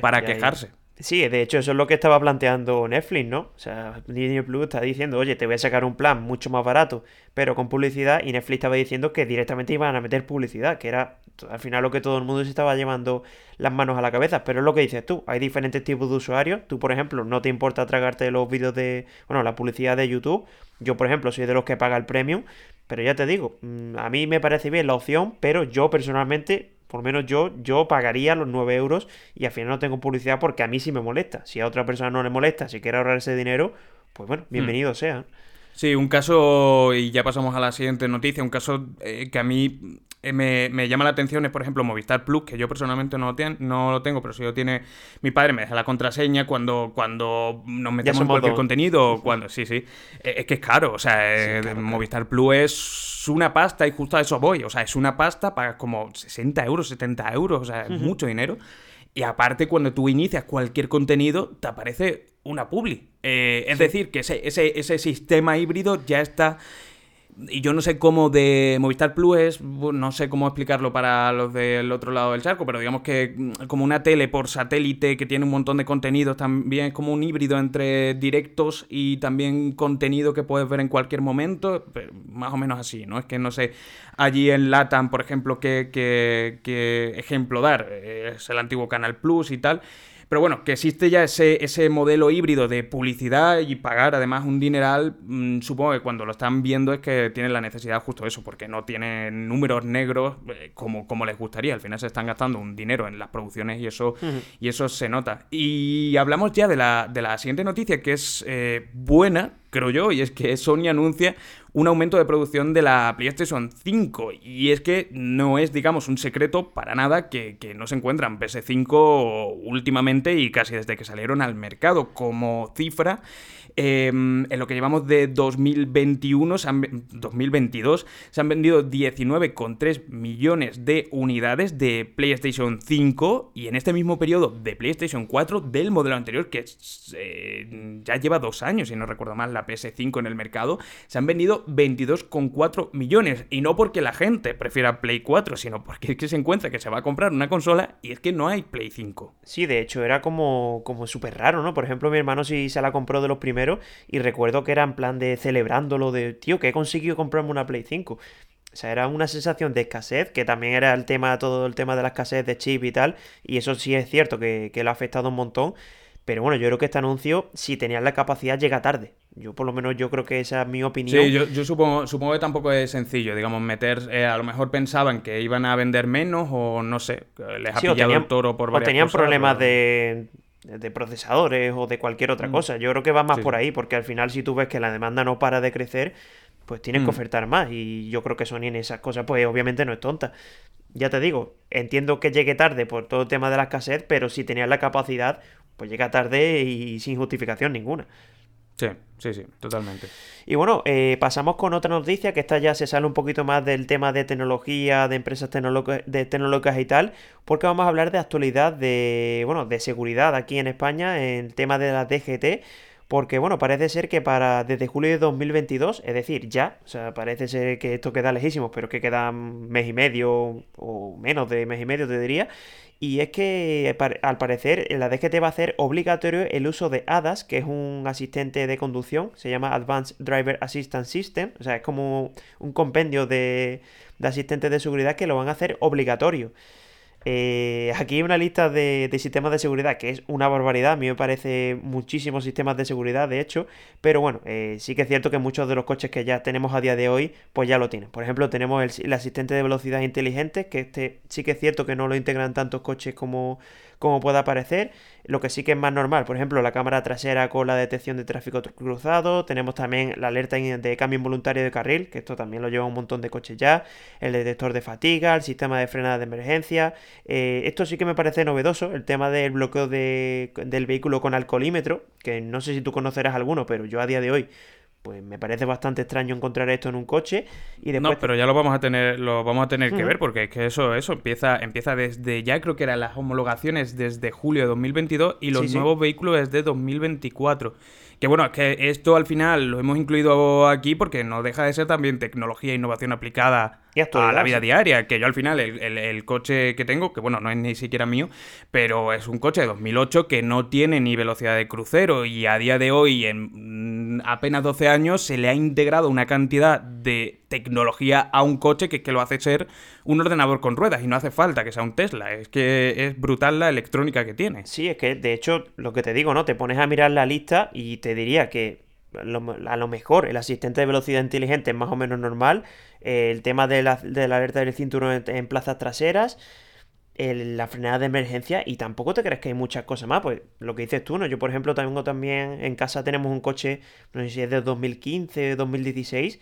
para quejarse. Sí, de hecho eso es lo que estaba planteando Netflix, ¿no? O sea, Disney Plus está diciendo, oye, te voy a sacar un plan mucho más barato, pero con publicidad, y Netflix estaba diciendo que directamente iban a meter publicidad, que era al final lo que todo el mundo se estaba llevando las manos a la cabeza, pero es lo que dices tú, hay diferentes tipos de usuarios, tú por ejemplo no te importa tragarte los vídeos de, bueno, la publicidad de YouTube, yo por ejemplo soy de los que paga el premium, pero ya te digo, mm, a mí me parece bien la opción, pero yo personalmente por lo menos yo, yo pagaría los 9 euros y al final no tengo publicidad porque a mí sí me molesta. Si a otra persona no le molesta, si quiere ahorrar ese dinero, pues bueno, bienvenido hmm. sea. Sí, un caso, y ya pasamos a la siguiente noticia, un caso eh, que a mí eh, me, llama la atención es, por ejemplo, Movistar Plus, que yo personalmente no lo, no lo tengo, pero si lo tiene mi padre, me deja la contraseña cuando, cuando nos metemos en cualquier contenido, cuando, sí, sí, eh, es que es caro, o sea, Movistar Plus es una pasta y justo a eso voy, o sea, es una pasta para como 60 euros, 70 euros, o sea, es mucho dinero. Y aparte, cuando tú inicias cualquier contenido, te aparece una publi. Eh, es decir, que ese, ese, ese sistema híbrido ya está y yo no sé cómo de Movistar Plus es, no sé cómo explicarlo para los del otro lado del charco, pero digamos que mm, como una tele por satélite que tiene un montón de contenidos, también es como un híbrido entre directos y también contenido que puedes ver en cualquier momento, más o menos así, ¿no? Es que no sé, allí en LATAM, por ejemplo, qué, qué ejemplo dar, es el antiguo Canal Plus y tal. Pero bueno, que existe ya ese, ese modelo híbrido de publicidad y pagar además un dineral, mm, supongo que cuando lo están viendo es que tienen la necesidad justo de eso, porque no tienen números negros eh, como, como les gustaría. Al final se están gastando un dinero en las producciones y eso, y eso se nota. Y hablamos ya de la, de la siguiente noticia, que es eh, buena, creo yo, y es que Sony anuncia un aumento de producción de la PlayStation 5. Y es que no es, digamos, un secreto para nada que, no se encuentran PS5 últimamente y casi desde que salieron al mercado como cifra. Em, en lo que llevamos de 2021, 2022, se han vendido 19,3 millones de unidades de PlayStation 5 y en este mismo periodo de PlayStation 4 del modelo anterior, que eh, ya lleva dos años, si no recuerdo mal, la PS5 en el mercado, se han vendido 22,4 millones. Y no porque la gente prefiera Play 4, sino porque es que se encuentra que se va a comprar una consola y es que no hay Play 5. Sí, de hecho era como, como súper raro, ¿no? Por ejemplo, mi hermano sí se la compró de los primeros y recuerdo que era en plan de celebrándolo de, tío, que he conseguido comprarme una Play 5. O sea, era una sensación de escasez, que también era el tema, todo el tema de la escasez de chip y tal, y eso sí es cierto que, que lo ha afectado un montón. Pero bueno, yo creo que este anuncio, si tenían la capacidad, llega tarde. Yo por lo menos yo creo que esa es mi opinión. Sí, yo, supongo, supongo que tampoco es sencillo, digamos, meter, eh, a lo mejor pensaban que iban a vender menos o no sé, les ha pillado el toro por varias O tenían problemas de, de procesadores o de cualquier otra mm. cosa. Yo creo que va más por ahí, porque al final si tú ves que la demanda no para de crecer, pues tienes que mm. ofertar más. Y yo creo que Sony en esas cosas, pues obviamente no es tonta. Ya te digo, entiendo que llegue tarde por todo el tema de la escasez, pero si tenías la capacidad, pues llega tarde y sin justificación ninguna. Sí, sí, sí, totalmente. Y bueno, eh, pasamos con otra noticia, que esta ya se sale un poquito más del tema de tecnología, de empresas de tecnológicas y tal, porque vamos a hablar de actualidad de, bueno, de seguridad aquí en España, en el tema de la DGT, porque bueno, parece ser que para desde julio de 2022, es decir, ya, o sea, parece ser que esto queda lejísimo, pero que queda mes y medio o menos de mes y medio, te diría, y es que al parecer la DGT va a hacer obligatorio el uso de ADAS, que es un asistente de conducción, se llama Advanced Driver Assistance System, o sea, es como un compendio de, de asistentes de seguridad que lo van a hacer obligatorio. Eh, aquí hay una lista de, sistemas de seguridad que es una barbaridad. A mí me parece muchísimos sistemas de seguridad, de hecho. Pero bueno, eh, sí que es cierto que muchos de los coches que ya tenemos a día de hoy, pues ya lo tienen. Por ejemplo, tenemos el, el asistente de velocidad inteligente, que este sí que es cierto que no lo integran tantos coches como, como pueda parecer. Lo que sí que es más normal, por ejemplo, la cámara trasera con la detección de tráfico cruzado. Tenemos también la alerta de cambio involuntario de carril, que esto también lo lleva un montón de coches ya. El detector de fatiga, el sistema de frenada de emergencia. Eh, esto sí que me parece novedoso, el tema del bloqueo del vehículo con alcoholímetro, que no sé si tú conocerás alguno, pero yo a día de hoy pues me parece bastante extraño encontrar esto en un coche y después... No, pero ya lo vamos a tener, lo vamos a tener que ver porque es que eso, eso empieza, empieza desde ya creo que eran las homologaciones desde julio de 2022 y los nuevos vehículos desde 2024. Que bueno, es que esto al final lo hemos incluido aquí porque no deja de ser también tecnología e innovación aplicada a la vida diaria. Que yo al final, el, coche que tengo, que bueno, no es ni siquiera mío, pero es un coche de 2008 que no tiene ni velocidad de crucero y a día de hoy, en mm, apenas 12 años, se le ha integrado una cantidad de tecnología a un coche que, que lo hace ser un ordenador con ruedas y no hace falta que sea un Tesla. Es que es brutal la electrónica que tiene. Sí, es que de hecho, lo que te digo, ¿no? Te pones a mirar la lista y te diría que a lo mejor el asistente de velocidad inteligente es más o menos normal. Eh, el tema de la, alerta del cinturón en, plazas traseras. la frenada de emergencia y tampoco te crees que hay muchas cosas más. Pues lo que dices tú, ¿no? Yo, por ejemplo, tengo también en casa tenemos un coche, no sé si es de 2015, 2016,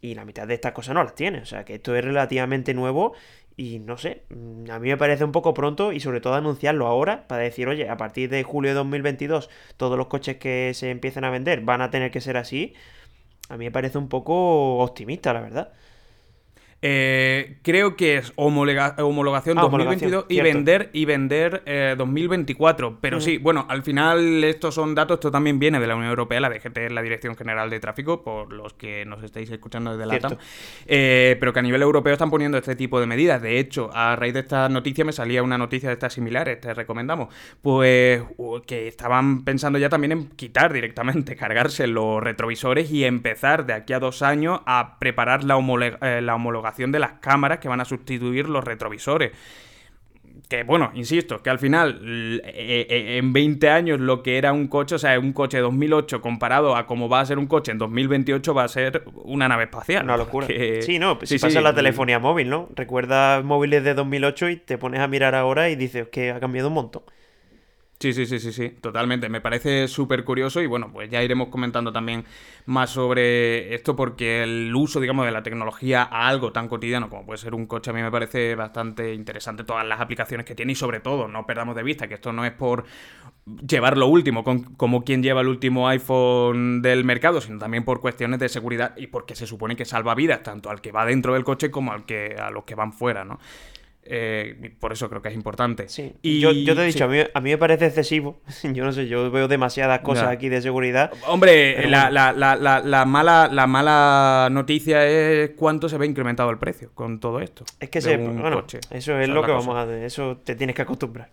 y la mitad de estas cosas no las tiene. O sea, que esto es relativamente nuevo y no sé, mm, a mí me parece un poco pronto y sobre todo anunciarlo ahora para decir, oye, a partir de julio de 2022 todos los coches que se empiecen a vender van a tener que ser así. A mí me parece un poco optimista, la verdad. Eh, creo que es homologación 2022 ah, y vender y vender 2024. Eh, Pero sí, bueno, al final estos son datos, esto también viene de la Unión Europea, la DGT es la Dirección General de Tráfico, por los que nos estáis escuchando desde la TAM. Eh, pero que a nivel europeo están poniendo este tipo de medidas. De hecho, a raíz de esta noticia me salía una noticia de estas similares, te recomendamos. Pues que estaban pensando ya también en quitar directamente, cargarse los retrovisores y empezar de aquí a dos años a preparar la, la homologación de las cámaras que van a sustituir los retrovisores. Que bueno, insisto, que al final, eh, eh, en 20 años, lo que era un coche, o sea, un coche de 2008 comparado a cómo va a ser un coche en 2028, va a ser una nave espacial. Una locura. Sí, no, si pasa la telefonía móvil, ¿no? Recuerdas móviles de 2008 y te pones a mirar ahora y dices que ha cambiado un montón. Sí, sí, sí, sí, sí, totalmente. Me parece súper curioso y bueno, pues ya iremos comentando también más sobre esto porque el uso, digamos, de la tecnología a algo tan cotidiano como puede ser un coche a mí me parece bastante interesante todas las aplicaciones que tiene y sobre todo no perdamos de vista que esto no es por llevar lo último, como quien lleva el último iPhone del mercado, sino también por cuestiones de seguridad y porque se supone que salva vidas tanto al que va dentro del coche como al que a los que van fuera, ¿no? Eh, por eso creo que es importante. Sí. Y, yo, te he dicho, a, mí, a, mí, me parece excesivo. Yo no sé, yo veo demasiadas cosas aquí de seguridad. Hombre, la, la, la, mala, la mala noticia es cuánto se ve incrementado el precio con todo esto. Es que se, bueno, eso es lo que vamos a hacer. Eso te tienes que acostumbrar.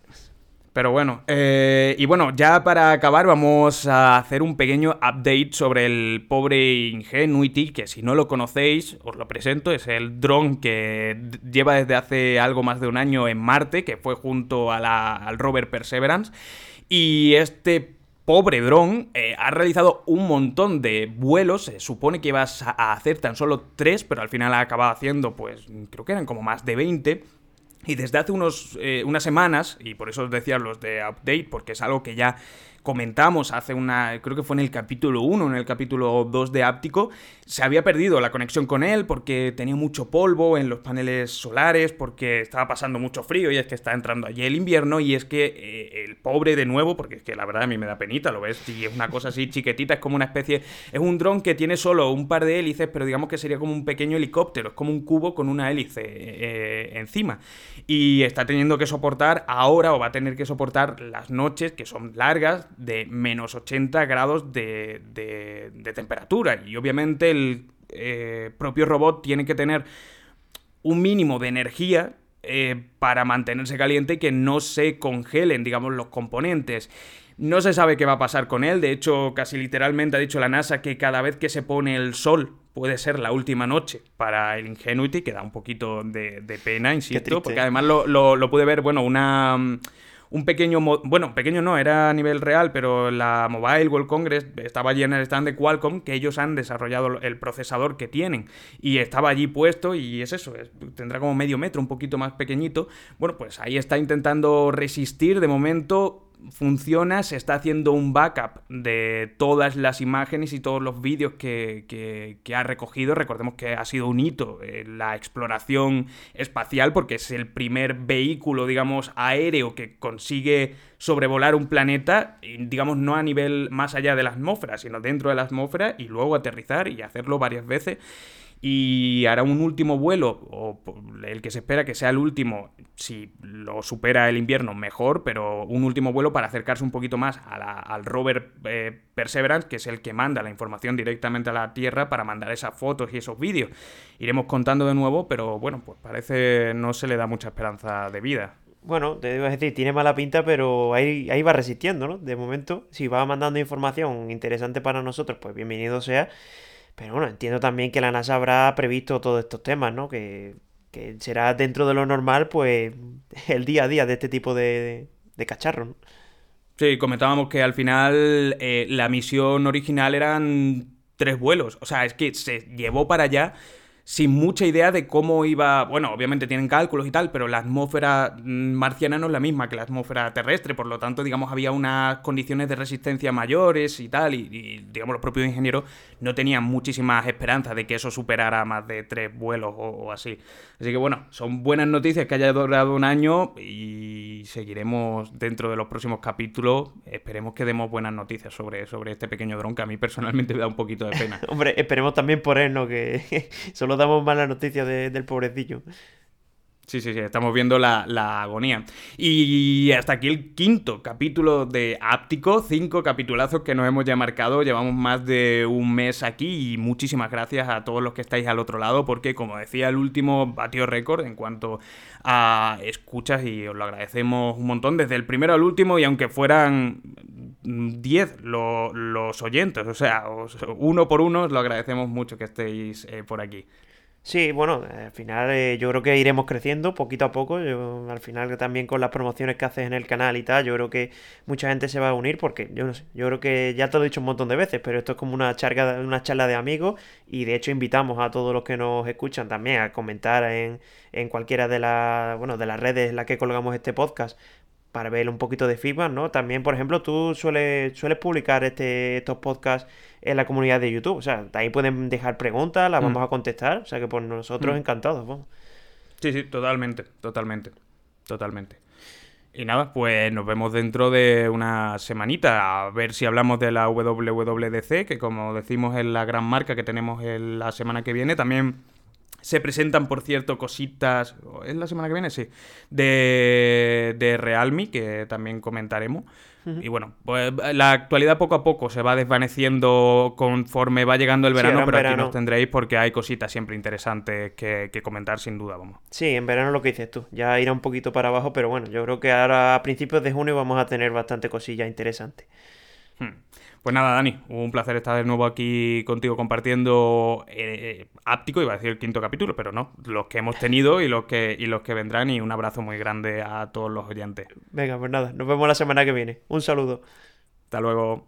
Pero bueno, eh, y bueno, ya para acabar vamos a hacer un pequeño update sobre el pobre Ingenuity, que si no lo conocéis, os lo presento, es el dron que lleva desde hace algo más de un año en Marte, que fue junto al rover Perseverance, y este pobre dron eh, ha realizado un montón de vuelos, se supone que ibas a hacer tan solo tres, pero al final ha acabado haciendo, pues creo que eran como más de 20, y desde hace unos, eh, unas semanas, y por eso os decía los de update, porque es algo que ya comentamos hace una, creo que fue en el capítulo 1, en el capítulo 2 de Áptico, se había perdido la conexión con él porque tenía mucho polvo en los paneles solares, porque estaba pasando mucho frío y es que está entrando allí el invierno y es que eh, el pobre de nuevo, porque es que la verdad a mí me da penita, lo ves, y es una cosa así chiquitita, es como una especie, es un dron que tiene solo un par de hélices, pero digamos que sería como un pequeño helicóptero, es como un cubo con una hélice eh, encima. Y está teniendo que soportar ahora, o va a tener que soportar las noches, que son largas, de menos 80 grados de, de, temperatura. Y obviamente el eh, propio robot tiene que tener un mínimo de energía eh, para mantenerse caliente y que no se congelen, digamos, los componentes. No se sabe qué va a pasar con él, de hecho, casi literalmente ha dicho la NASA que cada vez que se pone el sol puede ser la última noche para el Ingenuity, que da un poquito de, pena, insisto, porque además lo, lo, lo pude ver, bueno, una un pequeño, bueno, pequeño no, era a nivel real, pero la Mobile World Congress estaba allí en el stand de Qualcomm, que ellos han desarrollado el procesador que tienen, y estaba allí puesto, y es eso, tendrá como medio metro, un poquito más pequeñito. Bueno, pues ahí está intentando resistir, de momento funciona, se está haciendo un backup de todas las imágenes y todos los vídeos que, ha recogido. Recordemos que ha sido un hito en la exploración espacial porque es el primer vehículo, digamos, aéreo que consigue sobrevolar un planeta, digamos, no a nivel más allá de la atmósfera, sino dentro de la atmósfera y luego aterrizar y hacerlo varias veces y hará un último vuelo, o el que se espera que sea el último, si lo supera el invierno, mejor, pero un último vuelo para acercarse un poquito más al rover eh, Perseverance, que es el que manda la información directamente a la Tierra para mandar esas fotos y esos vídeos. Iremos contando de nuevo, pero bueno, pues parece no se le da mucha esperanza de vida. Bueno, te digo decir, tiene mala pinta, pero ahí, ahí va resistiendo, ¿no? De momento, si va mandando información interesante para nosotros, pues bienvenido sea. Pero bueno, entiendo también que la NASA habrá previsto todos estos temas, ¿no? Que, será dentro de lo normal, pues, el día a día de este tipo de, de cacharros, ¿no? Sí, comentábamos que al final eh, la misión original eran tres vuelos. O sea, es que se llevó para allá sin mucha idea de cómo iba. Bueno, obviamente tienen cálculos y tal, pero la atmósfera mm, marciana no es la misma que la atmósfera terrestre, por lo tanto, digamos, había unas condiciones de resistencia mayores y tal, y, digamos, los propios ingenieros no tenían muchísimas esperanzas de que eso superara más de tres vuelos o, así. Así que bueno, son buenas noticias que haya durado un año y seguiremos dentro de los próximos capítulos. Esperemos que demos buenas noticias sobre, sobre este pequeño dron que a mí personalmente me da un poquito de pena. Hombre, esperemos también por él, ¿no? Que solo damos malas noticias del pobrecillo. Sí, sí, sí, estamos viendo la, agonía. Y hasta aquí el quinto capítulo de Áptico, cinco capitulazos que nos hemos ya marcado, llevamos más de un mes aquí y muchísimas gracias a todos los que estáis al otro lado porque, como decía, el último batió récord en cuanto a escuchas y os lo agradecemos un montón desde el primero al último y aunque fueran 10 los oyentes, o sea, uno por uno, os lo agradecemos mucho que estéis eh, por aquí. Sí, bueno, al final eh, yo creo que iremos creciendo poquito a poco. Yo, al final también con las promociones que haces en el canal y tal, yo creo que mucha gente se va a unir porque yo no sé, yo creo que ya te lo he dicho un montón de veces, pero esto es como una charla, una charla de amigos y de hecho invitamos a todos los que nos escuchan también a comentar en, en cualquiera de las, bueno, de las redes en las que colgamos este podcast para ver un poquito de feedback, ¿no? También, por ejemplo, tú sueles, sueles publicar este, estos podcasts en la comunidad de YouTube. O sea, ahí pueden dejar preguntas, las mm. vamos a contestar. O sea que por nosotros mm. encantados, vamos. Sí, sí, totalmente, totalmente, totalmente. Y nada, pues nos vemos dentro de una semanita a ver si hablamos de la WWDC, que como decimos es la gran marca que tenemos la semana que viene. También se presentan, por cierto, cositas. ¿Es la semana que viene? Sí. De, de Realme, que también comentaremos. Y bueno, pues la actualidad poco a poco se va desvaneciendo conforme va llegando el verano, pero aquí nos tendréis porque hay cositas siempre interesantes que, comentar, sin duda, vamos. Sí, en verano lo que dices tú. Ya irá un poquito para abajo, pero bueno, yo creo que ahora a principios de junio vamos a tener bastante cosillas interesantes. Pues nada, Dani, un placer estar de nuevo aquí contigo compartiendo eh, Áptico, iba a decir el quinto capítulo, pero no, los que hemos tenido y los que, y los que vendrán, y un abrazo muy grande a todos los oyentes. Venga, pues nada, nos vemos la semana que viene. Un saludo. Hasta luego.